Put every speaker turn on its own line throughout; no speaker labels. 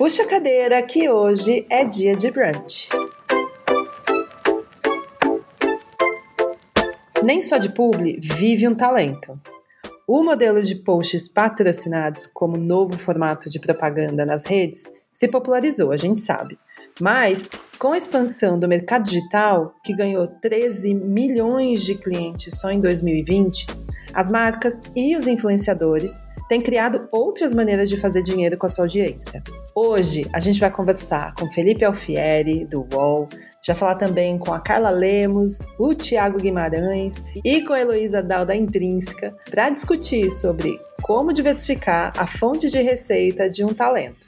Puxa a cadeira que hoje é dia de brunch. Nem só de publi vive um talento. O modelo de posts patrocinados como novo formato de propaganda nas redes se popularizou, a gente sabe. Mas, com a expansão do mercado digital, que ganhou 13 milhões de clientes só em 2020, as marcas e os influenciadores têm criado outras maneiras de fazer dinheiro com a sua audiência. Hoje a gente vai conversar com Felipe Alfieri, do UOL, já falar também com a Carla Lemos, o Tiago Guimarães e com a Heloísa Dal da Intrínseca para discutir sobre como diversificar a fonte de receita de um talento.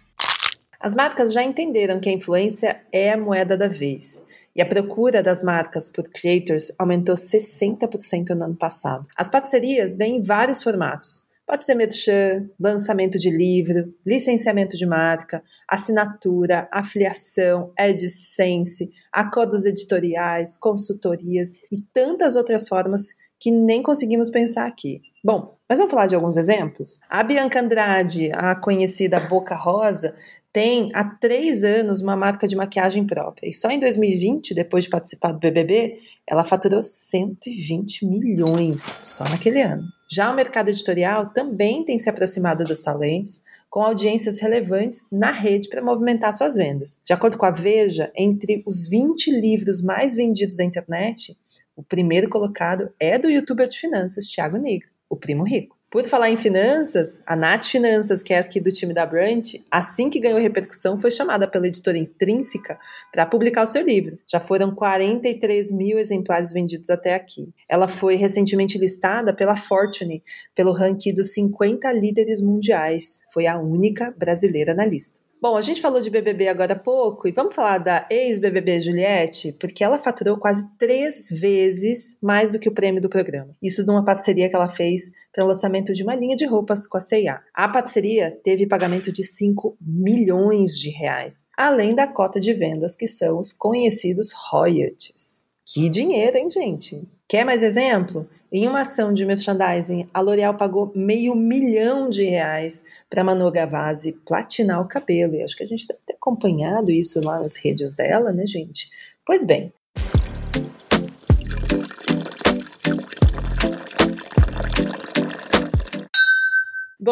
As marcas já entenderam que a influência é a moeda da vez. E a procura das marcas por creators aumentou 60% no ano passado. As parcerias vêm em vários formatos, Pode ser merchan, lançamento de livro, licenciamento de marca, assinatura, afiliação, AdSense, acordos editoriais, consultorias e tantas outras formas que nem conseguimos pensar aqui. Bom, mas vamos falar de alguns exemplos? A Bianca Andrade, a conhecida Boca Rosa, tem há três anos uma marca de maquiagem própria. E só em 2020, depois de participar do BBB, ela faturou 120 milhões só naquele ano. Já o mercado editorial também tem se aproximado dos talentos, com audiências relevantes na rede para movimentar suas vendas. De acordo com a Veja, entre os 20 livros mais vendidos da internet, o primeiro colocado é do youtuber de finanças, Thiago Negro, o primo rico. Por falar em finanças, a Nath Finanças, que é aqui do time da Brunch, assim que ganhou repercussão, foi chamada pela editora Intrínseca para publicar o seu livro. Já foram 43 mil exemplares vendidos até aqui. Ela foi recentemente listada pela Fortune, pelo ranking dos 50 líderes mundiais. Foi a única brasileira na lista. Bom, a gente falou de BBB agora há pouco e vamos falar da ex-BBB Juliette, porque ela faturou quase três vezes mais do que o prêmio do programa. Isso numa parceria que ela fez para o lançamento de uma linha de roupas com a C&A. A parceria teve pagamento de 5 milhões de reais, além da cota de vendas, que são os conhecidos royalties. Que dinheiro, hein, gente? Quer mais exemplo? Em uma ação de merchandising, a L'Oréal pagou meio milhão de reais para Manu Gavazzi platinar o cabelo. E acho que a gente deve ter acompanhado isso lá nas redes dela, né, gente? Pois bem,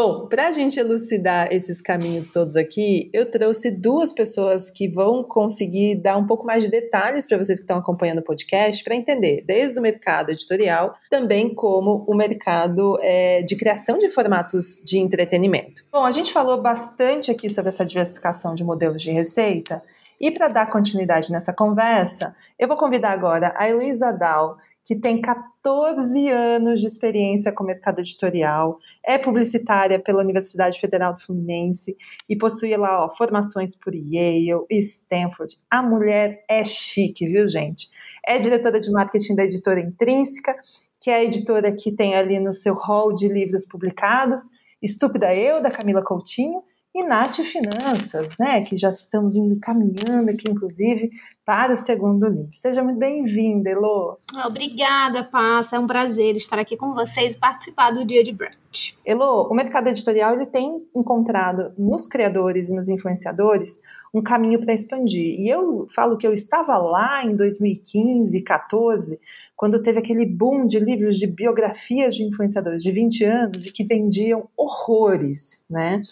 Bom, para a gente elucidar esses caminhos todos aqui, eu trouxe duas pessoas que vão conseguir dar um pouco mais de detalhes para vocês que estão acompanhando o podcast, para entender desde o mercado editorial, também como o mercado é, de criação de formatos de entretenimento. Bom, a gente falou bastante aqui sobre essa diversificação de modelos de receita. E para dar continuidade nessa conversa, eu vou convidar agora a Elisa Dal, que tem 14 anos de experiência com mercado editorial, é publicitária pela Universidade Federal do Fluminense e possui lá ó, formações por Yale Stanford. A mulher é chique, viu, gente? É diretora de marketing da editora Intrínseca, que é a editora que tem ali no seu hall de livros publicados, Estúpida Eu, da Camila Coutinho, e Nath Finanças, né, que já estamos indo caminhando aqui, inclusive, para o segundo livro. Seja muito bem-vinda, Elo.
Obrigada, Passa. É um prazer estar aqui com vocês e participar do Dia de Brunch.
Elo, o mercado editorial ele tem encontrado nos criadores e nos influenciadores um caminho para expandir. E eu falo que eu estava lá em 2015, 14, quando teve aquele boom de livros de biografias de influenciadores de 20 anos e que vendiam horrores, né?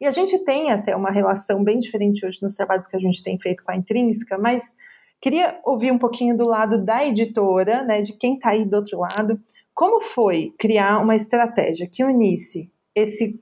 E a gente tem até uma relação bem diferente hoje nos trabalhos que a gente tem feito com a Intrínseca, mas queria ouvir um pouquinho do lado da editora, né, de quem está aí do outro lado, como foi criar uma estratégia que unisse esse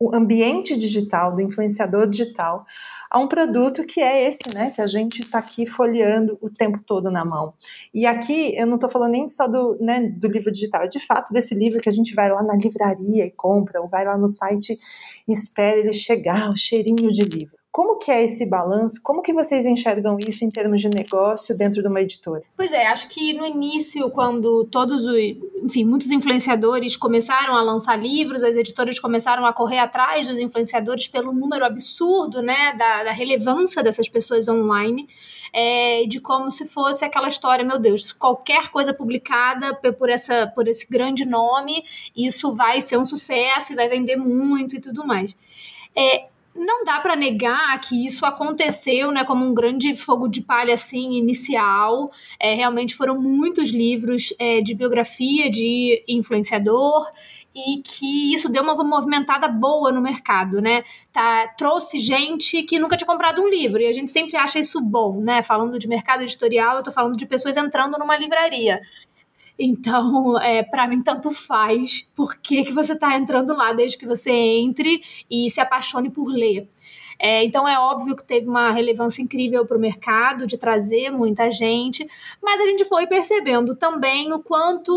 o ambiente digital, do influenciador digital, a um produto que é esse, né, que a gente está aqui folheando o tempo todo na mão. E aqui eu não estou falando nem só do, né, do livro digital, é de fato desse livro que a gente vai lá na livraria e compra, ou vai lá no site e espera ele chegar, o cheirinho de livro. Como que é esse balanço? Como que vocês enxergam isso em termos de negócio dentro de uma editora?
Pois é, acho que no início, quando todos os, enfim, muitos influenciadores começaram a lançar livros, as editoras começaram a correr atrás dos influenciadores pelo número absurdo, né, da, da relevância dessas pessoas online, é, de como se fosse aquela história, meu Deus, qualquer coisa publicada por essa, por esse grande nome, isso vai ser um sucesso e vai vender muito e tudo mais. É, não dá para negar que isso aconteceu, né, como um grande fogo de palha assim inicial. É, realmente foram muitos livros é, de biografia de influenciador e que isso deu uma movimentada boa no mercado, né? Tá, trouxe gente que nunca tinha comprado um livro e a gente sempre acha isso bom, né? Falando de mercado editorial, eu tô falando de pessoas entrando numa livraria. Então, é, para mim, tanto faz por que, que você está entrando lá, desde que você entre e se apaixone por ler. É, então é óbvio que teve uma relevância incrível para o mercado, de trazer muita gente, mas a gente foi percebendo também o quanto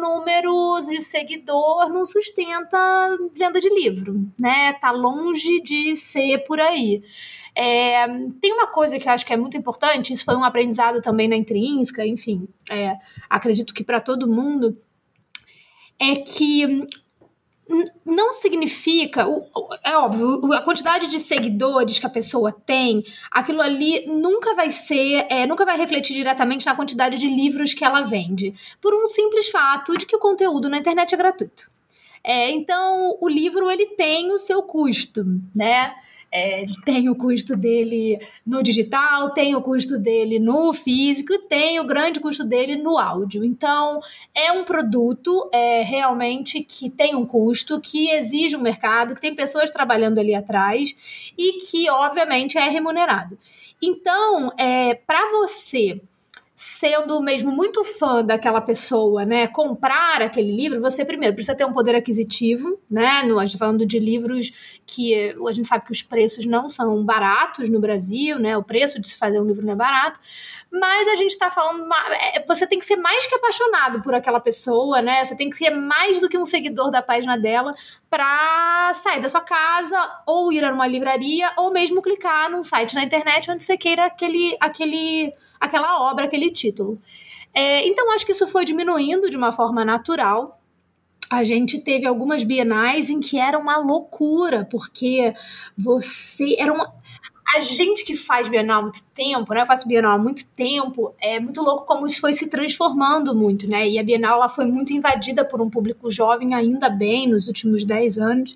números de seguidor não sustenta venda de livro, né? Tá longe de ser por aí. É, tem uma coisa que eu acho que é muito importante, isso foi um aprendizado também na intrínseca, enfim, é, acredito que para todo mundo, é que não significa, é óbvio, a quantidade de seguidores que a pessoa tem, aquilo ali nunca vai ser, é, nunca vai refletir diretamente na quantidade de livros que ela vende, por um simples fato de que o conteúdo na internet é gratuito. É, então, o livro ele tem o seu custo, né? É, tem o custo dele no digital, tem o custo dele no físico, tem o grande custo dele no áudio. Então, é um produto é, realmente que tem um custo, que exige um mercado, que tem pessoas trabalhando ali atrás e que, obviamente, é remunerado. Então, é, para você sendo mesmo muito fã daquela pessoa, né, comprar aquele livro, você primeiro precisa ter um poder aquisitivo, né? No, a gente tá falando de livros que a gente sabe que os preços não são baratos no Brasil, né? O preço de se fazer um livro não é barato, mas a gente está falando, é, você tem que ser mais que apaixonado por aquela pessoa, né? Você tem que ser mais do que um seguidor da página dela para sair da sua casa ou ir a uma livraria ou mesmo clicar num site na internet onde você queira aquele aquele aquela obra, aquele título. É, então, acho que isso foi diminuindo de uma forma natural. A gente teve algumas bienais em que era uma loucura, porque você. Era uma, a gente que faz Bienal há muito tempo, né? Eu faço Bienal há muito tempo, é muito louco como isso foi se transformando muito, né? E a Bienal ela foi muito invadida por um público jovem, ainda bem, nos últimos 10 anos,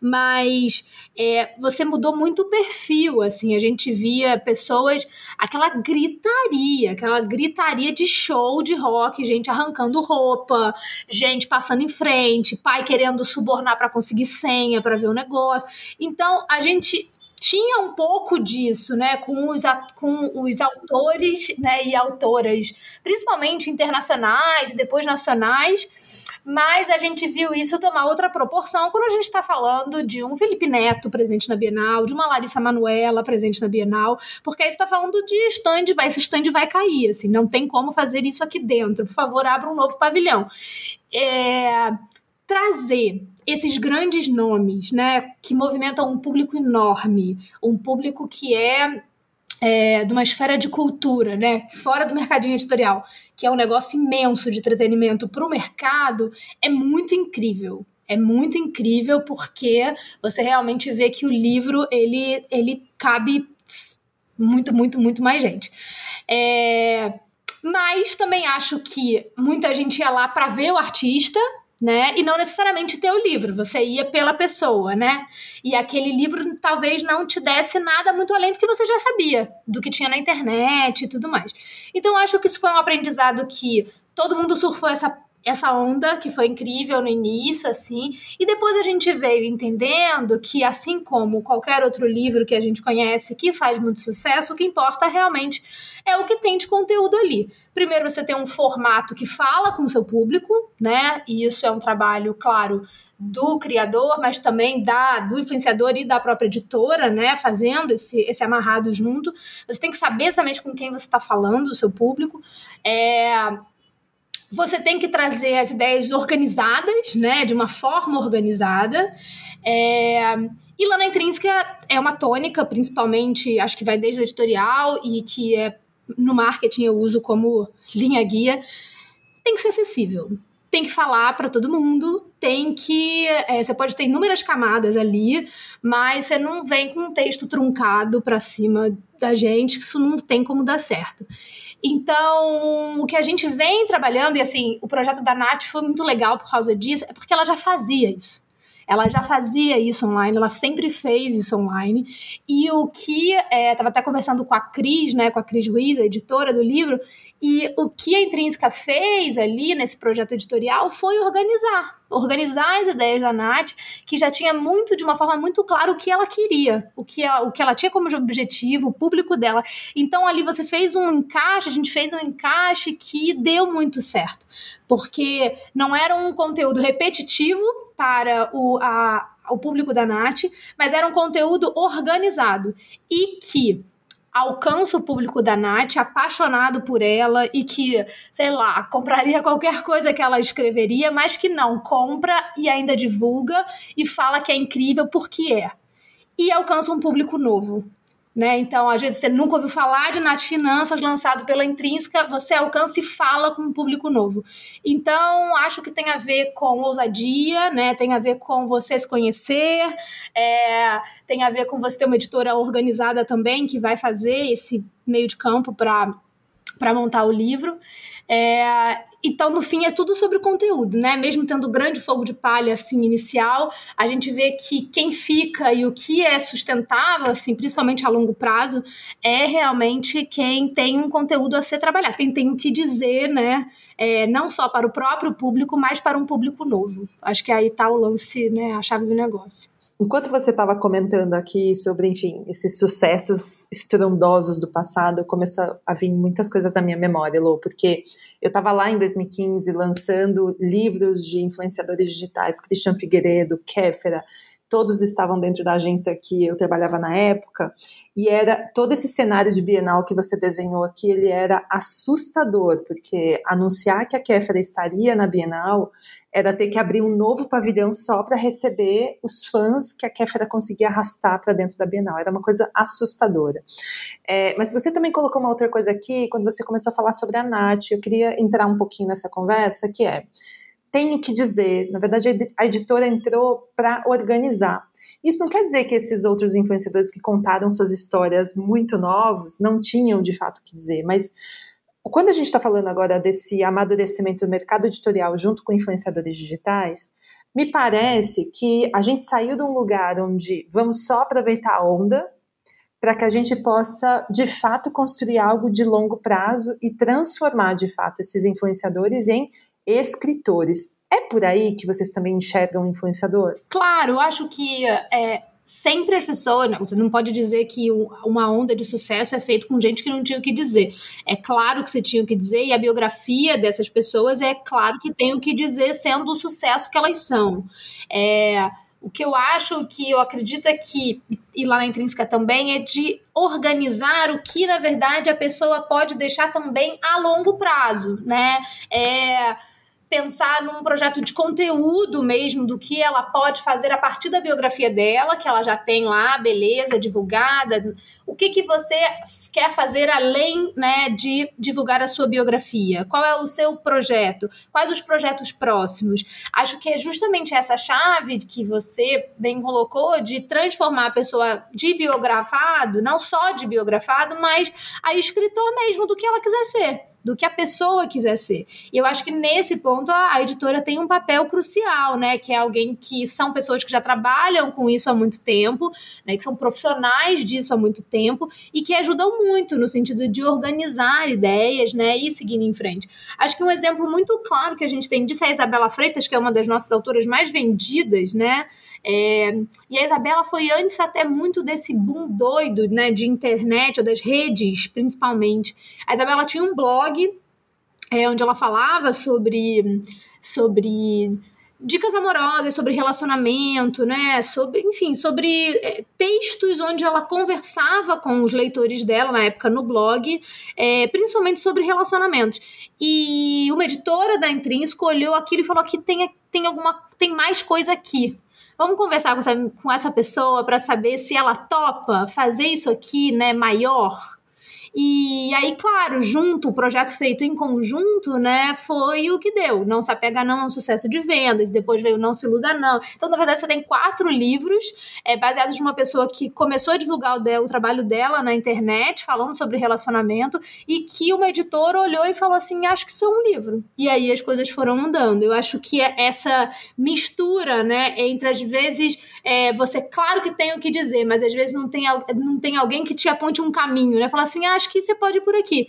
mas é, você mudou muito o perfil, assim, a gente via pessoas, aquela gritaria, aquela gritaria de show de rock, gente arrancando roupa, gente passando em frente, pai querendo subornar para conseguir senha para ver o negócio. Então, a gente tinha um pouco disso, né, com os, com os autores né, e autoras, principalmente internacionais e depois nacionais, mas a gente viu isso tomar outra proporção quando a gente está falando de um Felipe Neto presente na Bienal, de uma Larissa Manuela presente na Bienal, porque aí está falando de stand, vai, esse stand vai cair, assim, não tem como fazer isso aqui dentro. Por favor, abra um novo pavilhão. É, trazer esses grandes nomes, né, que movimentam um público enorme, um público que é, é de uma esfera de cultura, né, fora do mercadinho editorial, que é um negócio imenso de entretenimento para o mercado, é muito incrível. É muito incrível porque você realmente vê que o livro ele, ele cabe muito, muito, muito mais gente. É, mas também acho que muita gente ia lá para ver o artista, né? E não necessariamente ter o livro, você ia pela pessoa, né? E aquele livro talvez não te desse nada muito além do que você já sabia, do que tinha na internet e tudo mais. Então acho que isso foi um aprendizado que todo mundo surfou essa essa onda que foi incrível no início, assim, e depois a gente veio entendendo que, assim como qualquer outro livro que a gente conhece que faz muito sucesso, o que importa realmente é o que tem de conteúdo ali. Primeiro, você tem um formato que fala com o seu público, né? E isso é um trabalho, claro, do criador, mas também da do influenciador e da própria editora, né? Fazendo esse, esse amarrado junto. Você tem que saber exatamente com quem você está falando, o seu público. É, você tem que trazer as ideias organizadas, né, de uma forma organizada. É, e lá na Intrínseca é uma tônica, principalmente, acho que vai desde o editorial e que é no marketing eu uso como linha guia. Tem que ser acessível. Tem que falar para todo mundo, tem que. É, você pode ter inúmeras camadas ali, mas você não vem com um texto truncado para cima da gente, que isso não tem como dar certo. Então, o que a gente vem trabalhando, e assim, o projeto da Nath foi muito legal por causa disso, é porque ela já fazia isso. ela já fazia isso online, ela sempre fez isso online. E o que estava é, até conversando com a Cris, né, com a Cris Ruiz, a editora do livro, e o que a Intrínseca fez ali nesse projeto editorial foi organizar, organizar as ideias da Nath, que já tinha muito, de uma forma muito clara, o que ela queria, o que ela, o que ela tinha como objetivo, o público dela. Então ali você fez um encaixe, a gente fez um encaixe que deu muito certo, porque não era um conteúdo repetitivo para o, a, o público da Nath, mas era um conteúdo organizado e que alcança o público da Nath, apaixonado por ela e que, sei lá, compraria qualquer coisa que ela escreveria, mas que não compra e ainda divulga e fala que é incrível porque é. E alcança um público novo. Né? Então, às vezes, você nunca ouviu falar de Nath Finanças lançado pela Intrínseca, você alcança e fala com um público novo. Então, acho que tem a ver com ousadia, né? tem a ver com você se conhecer, é, tem a ver com você ter uma editora organizada também, que vai fazer esse meio de campo para montar o livro. É, então, no fim, é tudo sobre conteúdo, né? Mesmo tendo grande fogo de palha, assim, inicial, a gente vê que quem fica e o que é sustentável, assim, principalmente a longo prazo, é realmente quem tem um conteúdo a ser trabalhado, quem tem o que dizer, né? É, não só para o próprio público, mas para um público novo. Acho que aí está o lance, né? A chave do negócio.
Enquanto você estava comentando aqui sobre, enfim, esses sucessos estrondosos do passado, começou a vir muitas coisas na minha memória, Lô, porque eu estava lá em 2015 lançando livros de influenciadores digitais, Christian Figueiredo, Kéfera, todos estavam dentro da agência que eu trabalhava na época, e era todo esse cenário de Bienal que você desenhou aqui, ele era assustador, porque anunciar que a Kéfera estaria na Bienal era ter que abrir um novo pavilhão só para receber os fãs que a Kéfera conseguia arrastar para dentro da Bienal. Era uma coisa assustadora. É, mas você também colocou uma outra coisa aqui, quando você começou a falar sobre a Nath, eu queria entrar um pouquinho nessa conversa, que é tenho que dizer. Na verdade, a editora entrou para organizar. Isso não quer dizer que esses outros influenciadores que contaram suas histórias muito novos não tinham de fato o que dizer, mas quando a gente está falando agora desse amadurecimento do mercado editorial junto com influenciadores digitais, me parece que a gente saiu de um lugar onde vamos só aproveitar a onda para que a gente possa, de fato, construir algo de longo prazo e transformar, de fato, esses influenciadores em escritores. É por aí que vocês também enxergam influenciador?
Claro, eu acho que é, sempre as pessoas. Não, você não pode dizer que uma onda de sucesso é feito com gente que não tinha o que dizer. É claro que você tinha o que dizer, e a biografia dessas pessoas é claro que tem o que dizer, sendo o sucesso que elas são. É. O que eu acho, que eu acredito é que, e lá na intrínseca também, é de organizar o que, na verdade, a pessoa pode deixar também a longo prazo, né? É, pensar num projeto de conteúdo mesmo do que ela pode fazer a partir da biografia dela, que ela já tem lá, beleza, divulgada. O que que você quer fazer além, né, de divulgar a sua biografia? Qual é o seu projeto? Quais os projetos próximos? Acho que é justamente essa chave que você bem colocou de transformar a pessoa de biografado, não só de biografado, mas a escritor mesmo do que ela quiser ser do que a pessoa quiser ser. E eu acho que nesse ponto a, a, editora tem um papel crucial, né? Que é alguém que são pessoas que já trabalham com isso há muito tempo, né? Que são profissionais disso há muito tempo e que ajudam muito no sentido de organizar ideias, né? E seguir em frente. Acho que um exemplo muito claro que a gente tem disso é a Isabela Freitas, que é uma das nossas autoras mais vendidas, né? É, e a Isabela foi antes até muito desse boom doido, né, de internet ou das redes, principalmente. A Isabela tinha um blog é, onde ela falava sobre, sobre dicas amorosas, sobre relacionamento, né, sobre, enfim, sobre é, textos onde ela conversava com os leitores dela na época no blog, é, principalmente sobre relacionamentos. E uma editora da Intrínseco olhou aquilo e falou que tem, tem alguma tem mais coisa aqui. Vamos conversar com essa, com essa pessoa para saber se ela topa fazer isso aqui, né, maior. E aí, claro, junto, o projeto feito em conjunto, né, foi o que deu. Não se apega não é um sucesso de vendas, depois veio Não se iluda não. Então, na verdade, você tem quatro livros é, baseados de uma pessoa que começou a divulgar o, o trabalho dela na internet, falando sobre relacionamento, e que uma editora olhou e falou assim, acho que isso é um livro. E aí as coisas foram mudando. Eu acho que é essa mistura, né, entre às vezes é, você, claro que tem o que dizer, mas às vezes não tem, não tem alguém que te aponte um caminho, né? Fala assim, ah, acho que você pode ir por aqui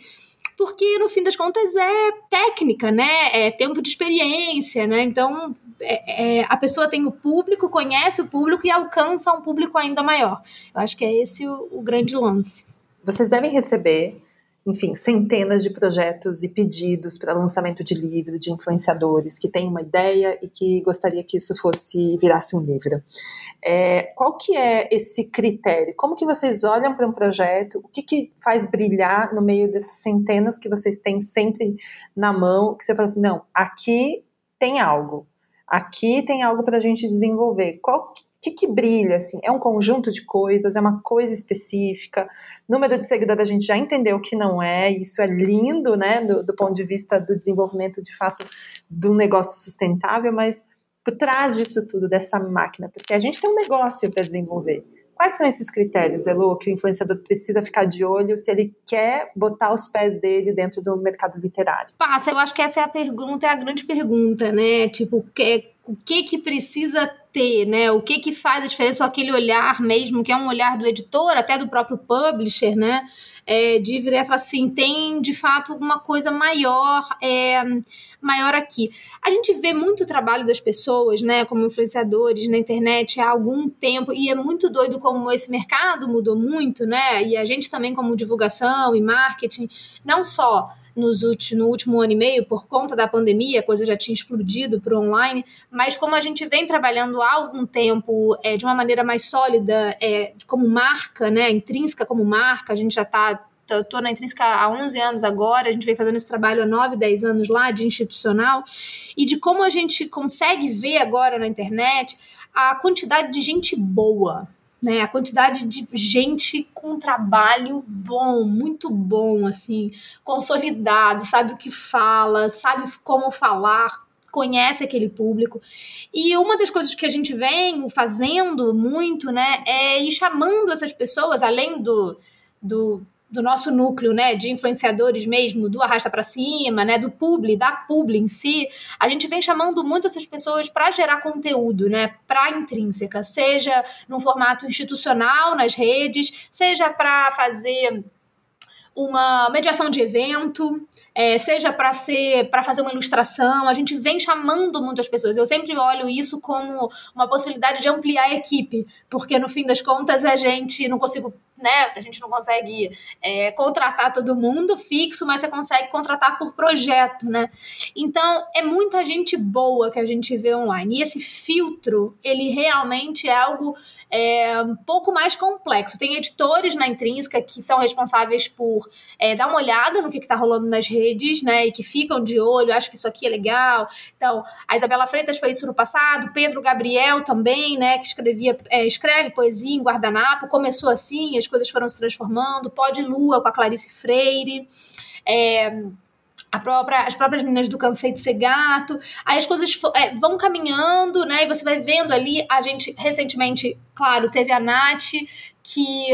porque no fim das contas é técnica, né? É tempo de experiência, né? Então é, é, a pessoa tem o público, conhece o público e alcança um público ainda maior. Eu acho que é esse o, o grande lance.
Vocês devem receber enfim, centenas de projetos e pedidos para lançamento de livro de influenciadores que têm uma ideia e que gostaria que isso fosse virasse um livro. É, qual que é esse critério? Como que vocês olham para um projeto? O que, que faz brilhar no meio dessas centenas que vocês têm sempre na mão? Que você fala assim, não, aqui tem algo. Aqui tem algo para a gente desenvolver. Qual que, que brilha, assim? É um conjunto de coisas, é uma coisa específica. Número de seguidores a gente já entendeu que não é, isso é lindo, né, do, do ponto de vista do desenvolvimento, de fato, do negócio sustentável, mas por trás disso tudo, dessa máquina, porque a gente tem um negócio para desenvolver. Quais são esses critérios, Elo, que o influenciador precisa ficar de olho se ele quer botar os pés dele dentro do mercado literário?
Passa, eu acho que essa é a pergunta, é a grande pergunta, né? Tipo, que, o que que precisa ter, né? O que que faz a diferença, ou aquele olhar mesmo, que é um olhar do editor, até do próprio publisher, né? É, de virar e falar assim, tem de fato alguma coisa maior, é, maior aqui. A gente vê muito trabalho das pessoas, né, como influenciadores na internet há algum tempo, e é muito doido como esse mercado mudou muito, né? E a gente também, como divulgação e marketing, não só nos no último ano e meio, por conta da pandemia, a coisa já tinha explodido para o online, mas como a gente vem trabalhando há algum tempo é, de uma maneira mais sólida, é, como marca, né, intrínseca como marca, a gente já está estou na Intrínseca há 11 anos agora, a gente vem fazendo esse trabalho há 9, 10 anos lá, de institucional, e de como a gente consegue ver agora na internet a quantidade de gente boa, né? A quantidade de gente com trabalho bom, muito bom, assim, consolidado, sabe o que fala, sabe como falar, conhece aquele público. E uma das coisas que a gente vem fazendo muito, né, é ir chamando essas pessoas, além do, do do nosso núcleo, né, de influenciadores mesmo, do arrasta para cima, né, do publi, da publi em si, a gente vem chamando muito essas pessoas para gerar conteúdo, né, para intrínseca, seja no formato institucional nas redes, seja para fazer uma mediação de evento, é, seja para ser para fazer uma ilustração, a gente vem chamando muitas pessoas. Eu sempre olho isso como uma possibilidade de ampliar a equipe, porque no fim das contas a gente não consigo né? A gente não consegue é, contratar todo mundo fixo, mas você consegue contratar por projeto, né? Então é muita gente boa que a gente vê online. E esse filtro, ele realmente é algo é, um pouco mais complexo. Tem editores na Intrínseca que são responsáveis por é, dar uma olhada no que está rolando nas redes, né? E que ficam de olho, acho que isso aqui é legal. Então, a Isabela Freitas foi isso no passado, Pedro Gabriel também, né? Que escrevia, é, escreve poesia em guardanapo, começou assim, as coisas foram se transformando. Pode Lua com a Clarice Freire. É, própria, as próprias meninas do Cansei de Ser Gato. Aí as coisas é, vão caminhando, né? E você vai vendo ali. A gente, recentemente, claro, teve a Nath, que.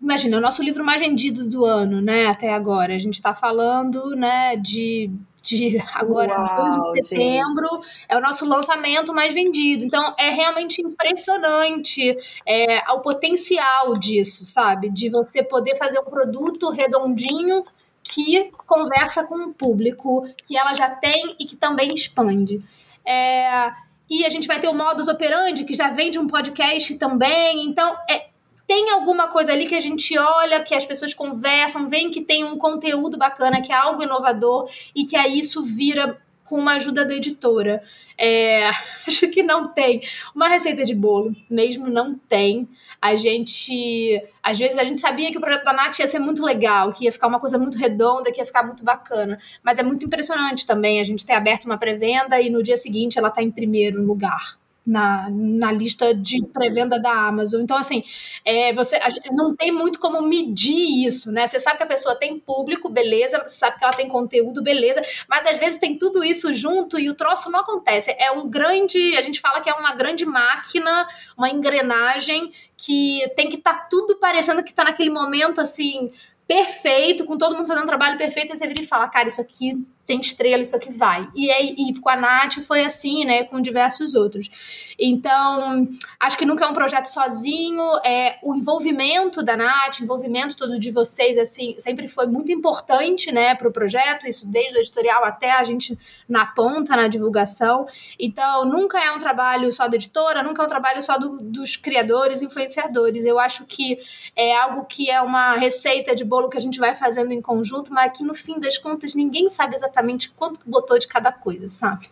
Imagina, o nosso livro mais vendido do ano, né? Até agora. A gente está falando, né, de de agora, Uau, de setembro, gente. é o nosso lançamento mais vendido. Então, é realmente impressionante é, o potencial disso, sabe? De você poder fazer um produto redondinho que conversa com o público que ela já tem e que também expande. É, e a gente vai ter o modus operandi, que já vem de um podcast também. Então, é, tem alguma coisa ali que a gente olha, que as pessoas conversam, veem que tem um conteúdo bacana, que é algo inovador e que aí isso vira com uma ajuda da editora. É, acho que não tem uma receita de bolo, mesmo não tem. A gente, às vezes, a gente sabia que o projeto da Nath ia ser muito legal, que ia ficar uma coisa muito redonda, que ia ficar muito bacana. Mas é muito impressionante também. A gente tem aberto uma pré-venda e no dia seguinte ela está em primeiro lugar. Na, na lista de pré-venda da Amazon. Então, assim, é, você não tem muito como medir isso, né? Você sabe que a pessoa tem público, beleza, você sabe que ela tem conteúdo, beleza, mas às vezes tem tudo isso junto e o troço não acontece. É um grande, a gente fala que é uma grande máquina, uma engrenagem que tem que estar tá tudo parecendo que está naquele momento assim perfeito, com todo mundo fazendo um trabalho perfeito, e você vira e fala, cara, isso aqui tem estrela, isso aqui vai. E, aí, e com a Nath foi assim, né? Com diversos outros. Então, acho que nunca é um projeto sozinho. É, o envolvimento da Nath, envolvimento todo de vocês, assim, sempre foi muito importante, né, para o projeto, isso desde o editorial até a gente na ponta, na divulgação. Então, nunca é um trabalho só da editora, nunca é um trabalho só do, dos criadores, influenciadores. Eu acho que é algo que é uma receita de bolo que a gente vai fazendo em conjunto, mas que no fim das contas ninguém sabe exatamente exatamente quanto botou de cada coisa, sabe?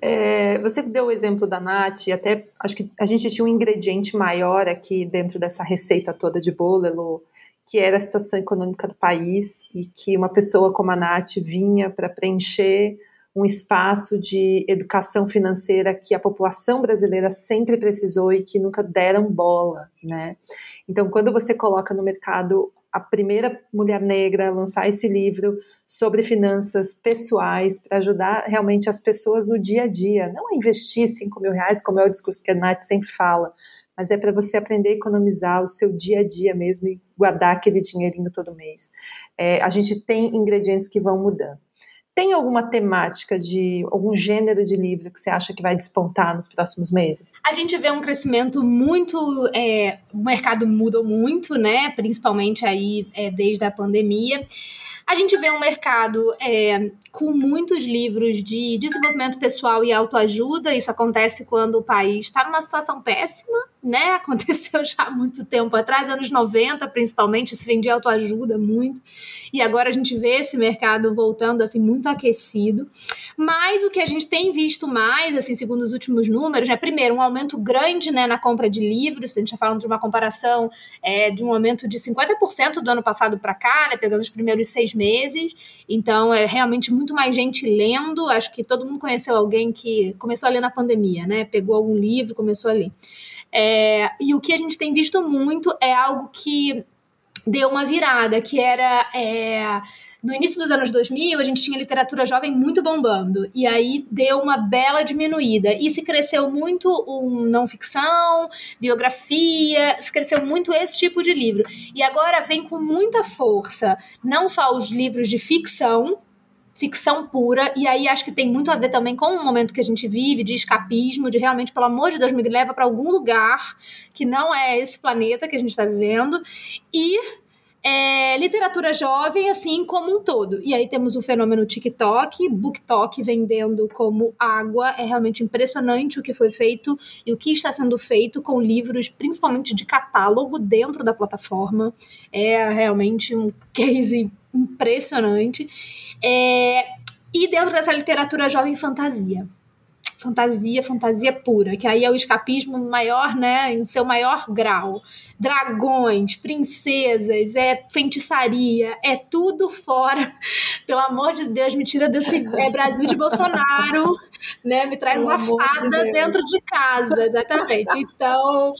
É, você deu o exemplo da Nath, até acho que a gente tinha um ingrediente maior aqui dentro dessa receita toda de bolo, que era a situação econômica do país e que uma pessoa como a Nath vinha para preencher um espaço de educação financeira que a população brasileira sempre precisou e que nunca deram bola, né? Então, quando você coloca no mercado a primeira mulher negra a lançar esse livro sobre finanças pessoais para ajudar realmente as pessoas no dia a dia, não a investir 5 mil reais, como é o discurso que a Nath sempre fala, mas é para você aprender a economizar o seu dia a dia mesmo e guardar aquele dinheirinho todo mês. É, a gente tem ingredientes que vão mudando. Tem alguma temática de algum gênero de livro que você acha que vai despontar nos próximos meses?
A gente vê um crescimento muito, é, o mercado mudou muito, né? Principalmente aí é, desde a pandemia. A gente vê um mercado é, com muitos livros de desenvolvimento pessoal e autoajuda. Isso acontece quando o país está numa situação péssima, né? Aconteceu já há muito tempo atrás, anos 90 principalmente, se vendia autoajuda muito. E agora a gente vê esse mercado voltando assim muito aquecido. Mas o que a gente tem visto mais, assim, segundo os últimos números, é primeiro um aumento grande, né, na compra de livros. A gente está falando de uma comparação é, de um aumento de 50% do ano passado para cá, né, pegando os primeiros seis meses. Então, é realmente muito mais gente lendo. Acho que todo mundo conheceu alguém que começou a ler na pandemia, né? Pegou algum livro, começou a ler. É, e o que a gente tem visto muito é algo que deu uma virada, que era. É, no início dos anos 2000, a gente tinha literatura jovem muito bombando, e aí deu uma bela diminuída. E se cresceu muito um não ficção, biografia, se cresceu muito esse tipo de livro. E agora vem com muita força, não só os livros de ficção, ficção pura, e aí acho que tem muito a ver também com o momento que a gente vive, de escapismo, de realmente, pelo amor de Deus, me leva para algum lugar que não é esse planeta que a gente está vivendo, e é, literatura jovem, assim como um todo. E aí temos o fenômeno TikTok, BookTok vendendo como água. É realmente impressionante o que foi feito e o que está sendo feito com livros, principalmente de catálogo, dentro da plataforma. É realmente um case impressionante. É, e dentro dessa literatura jovem fantasia fantasia, fantasia pura, que aí é o escapismo maior, né, em seu maior grau. Dragões, princesas, é feitiçaria, é tudo fora. Pelo amor de Deus, me tira desse é Brasil de Bolsonaro, né? Me traz Pelo uma fada de dentro de casa, exatamente. Então,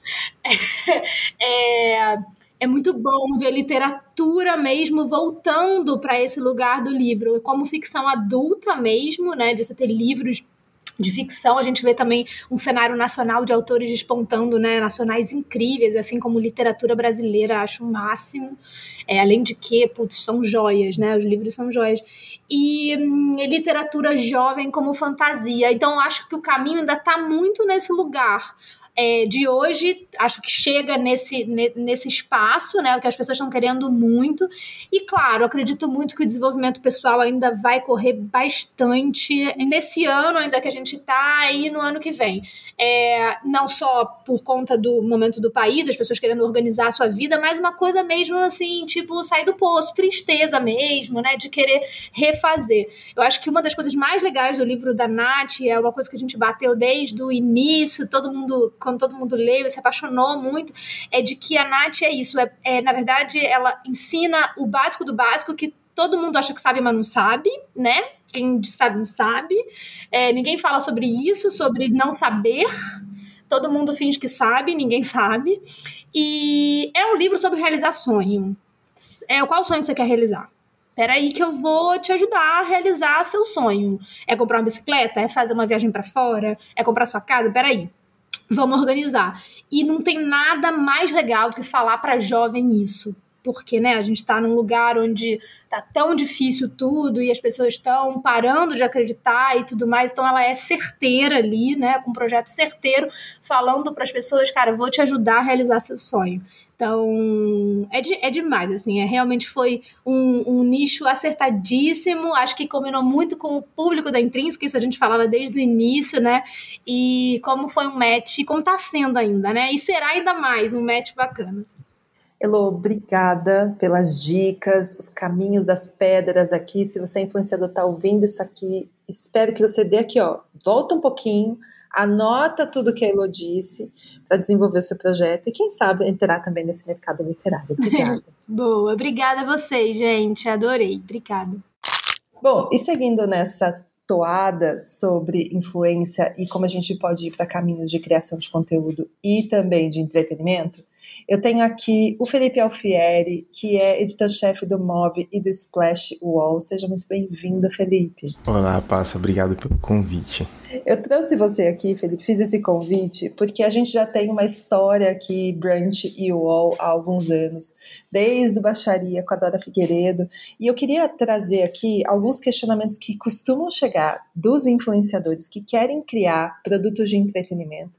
é, é muito bom ver literatura mesmo voltando para esse lugar do livro, como ficção adulta mesmo, né? De você ter livros de ficção, a gente vê também um cenário nacional de autores despontando, né, nacionais incríveis, assim como literatura brasileira, acho o máximo. É, além de que, putz, são joias, né? Os livros são joias. E hum, literatura jovem como fantasia. Então, acho que o caminho ainda está muito nesse lugar é, de hoje, acho que chega nesse, nesse espaço, né? O que as pessoas estão querendo muito. E, claro, acredito muito que o desenvolvimento pessoal ainda vai correr bastante nesse ano, ainda que a gente está e no ano que vem. É, não só por conta do momento do país, as pessoas querendo organizar a sua vida, mas uma coisa mesmo assim, tipo, sair do poço, tristeza mesmo, né? De querer refazer. Eu acho que uma das coisas mais legais do livro da Nath é uma coisa que a gente bateu desde o início, todo mundo quando todo mundo leu e se apaixonou muito, é de que a Nath é isso. É, é, na verdade, ela ensina o básico do básico que todo mundo acha que sabe, mas não sabe, né? quem sabe não sabe. É, ninguém fala sobre isso, sobre não saber. Todo mundo finge que sabe, ninguém sabe. E é um livro sobre realizar sonho. É, qual sonho você quer realizar? Peraí que eu vou te ajudar a realizar seu sonho. É comprar uma bicicleta? É fazer uma viagem para fora? É comprar sua casa? Peraí. Vamos organizar. E não tem nada mais legal do que falar para jovem isso porque né, a gente está num lugar onde está tão difícil tudo e as pessoas estão parando de acreditar e tudo mais, então ela é certeira ali, né, com um projeto certeiro, falando para as pessoas, cara, vou te ajudar a realizar seu sonho. Então, é, de, é demais, assim, é, realmente foi um, um, nicho acertadíssimo, acho que combinou muito com o público da Intrínseca, isso a gente falava desde o início, né, e como foi um match, como está sendo ainda, né, e será ainda mais um match bacana.
Elo, obrigada pelas dicas, os caminhos das pedras aqui. Se você é influenciador, está ouvindo isso aqui, espero que você dê aqui, ó, volta um pouquinho, anota tudo que a Elo disse para desenvolver o seu projeto e quem sabe entrar também nesse mercado literário. Obrigada.
Boa, obrigada a vocês, gente. Adorei. Obrigada.
Bom, e seguindo nessa toada sobre influência e como a gente pode ir para caminhos de criação de conteúdo e também de entretenimento, eu tenho aqui o Felipe Alfieri, que é editor-chefe do Move e do Splash Wall. Seja muito bem-vindo, Felipe.
Olá, Passa, obrigado pelo convite.
Eu trouxe você aqui, Felipe, fiz esse convite porque a gente já tem uma história aqui, Brunch e Wall, há alguns anos, desde o Baixaria com a Dora Figueiredo, e eu queria trazer aqui alguns questionamentos que costumam chegar dos influenciadores que querem criar produtos de entretenimento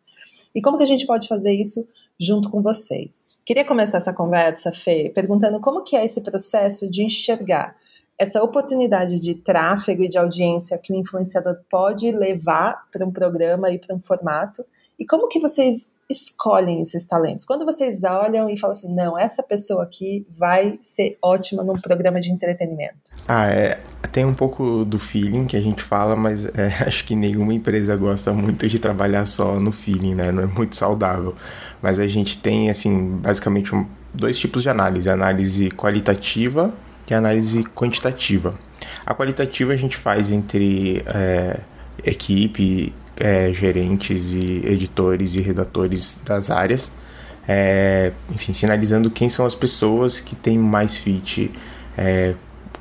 e como que a gente pode fazer isso junto com vocês. Queria começar essa conversa, Fê, perguntando como que é esse processo de enxergar essa oportunidade de tráfego e de audiência que o influenciador pode levar para um programa e para um formato e como que vocês escolhem esses talentos? Quando vocês olham e falam assim, não, essa pessoa aqui vai ser ótima num programa de entretenimento.
Ah, é, tem um pouco do feeling que a gente fala, mas é, acho que nenhuma empresa gosta muito de trabalhar só no feeling, né? Não é muito saudável. Mas a gente tem, assim, basicamente um, dois tipos de análise: análise qualitativa e análise quantitativa. A qualitativa a gente faz entre é, equipe é, gerentes e editores e redatores das áreas, é, enfim, sinalizando quem são as pessoas que têm mais fit é,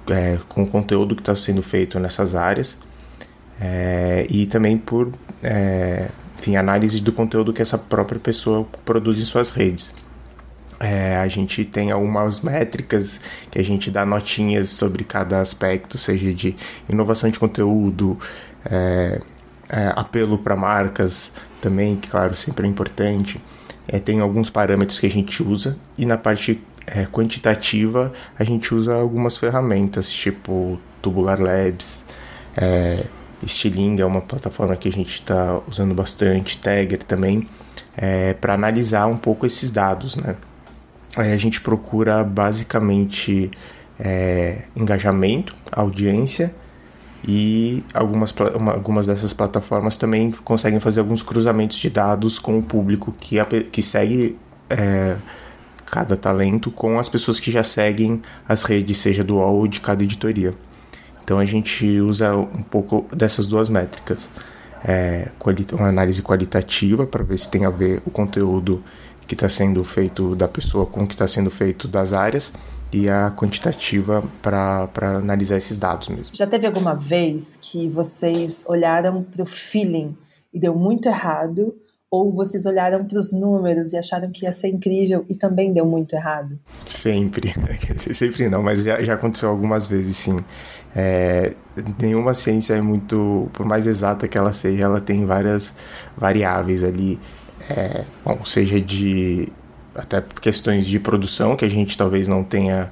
é com o conteúdo que está sendo feito nessas áreas é, e também por é, enfim, análise do conteúdo que essa própria pessoa produz em suas redes. É, a gente tem algumas métricas que a gente dá notinhas sobre cada aspecto, seja de inovação de conteúdo, é, é, apelo para marcas também, que claro, sempre é importante. É, tem alguns parâmetros que a gente usa e na parte é, quantitativa a gente usa algumas ferramentas, tipo Tubular Labs, é, Stiling é uma plataforma que a gente está usando bastante, Tagger também, para analisar um pouco esses dados, né? Aí a gente procura basicamente é, engajamento, audiência e algumas, uma, algumas dessas plataformas também conseguem fazer alguns cruzamentos de dados com o público que, que segue é, cada talento com as pessoas que já seguem as redes, seja do UOL ou de cada editoria. Então a gente usa um pouco dessas duas métricas. É, uma análise qualitativa para ver se tem a ver o conteúdo que está sendo feito da pessoa com o que está sendo feito das áreas e a quantitativa para analisar esses dados mesmo.
Já teve alguma vez que vocês olharam para o feeling e deu muito errado? Ou vocês olharam para os números e acharam que ia ser incrível e também deu muito errado?
Sempre. Sempre não, mas já, já aconteceu algumas vezes sim. É, nenhuma ciência é muito, por mais exata que ela seja, ela tem várias variáveis ali. É, bom, seja de até questões de produção que a gente talvez não tenha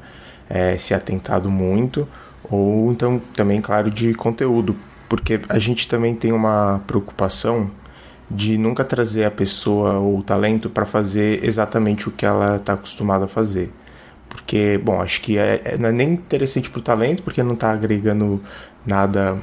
é, se atentado muito, ou então também, claro, de conteúdo, porque a gente também tem uma preocupação de nunca trazer a pessoa ou o talento para fazer exatamente o que ela está acostumada a fazer. Porque, bom, acho que é, é não é nem interessante para o talento, porque não está agregando nada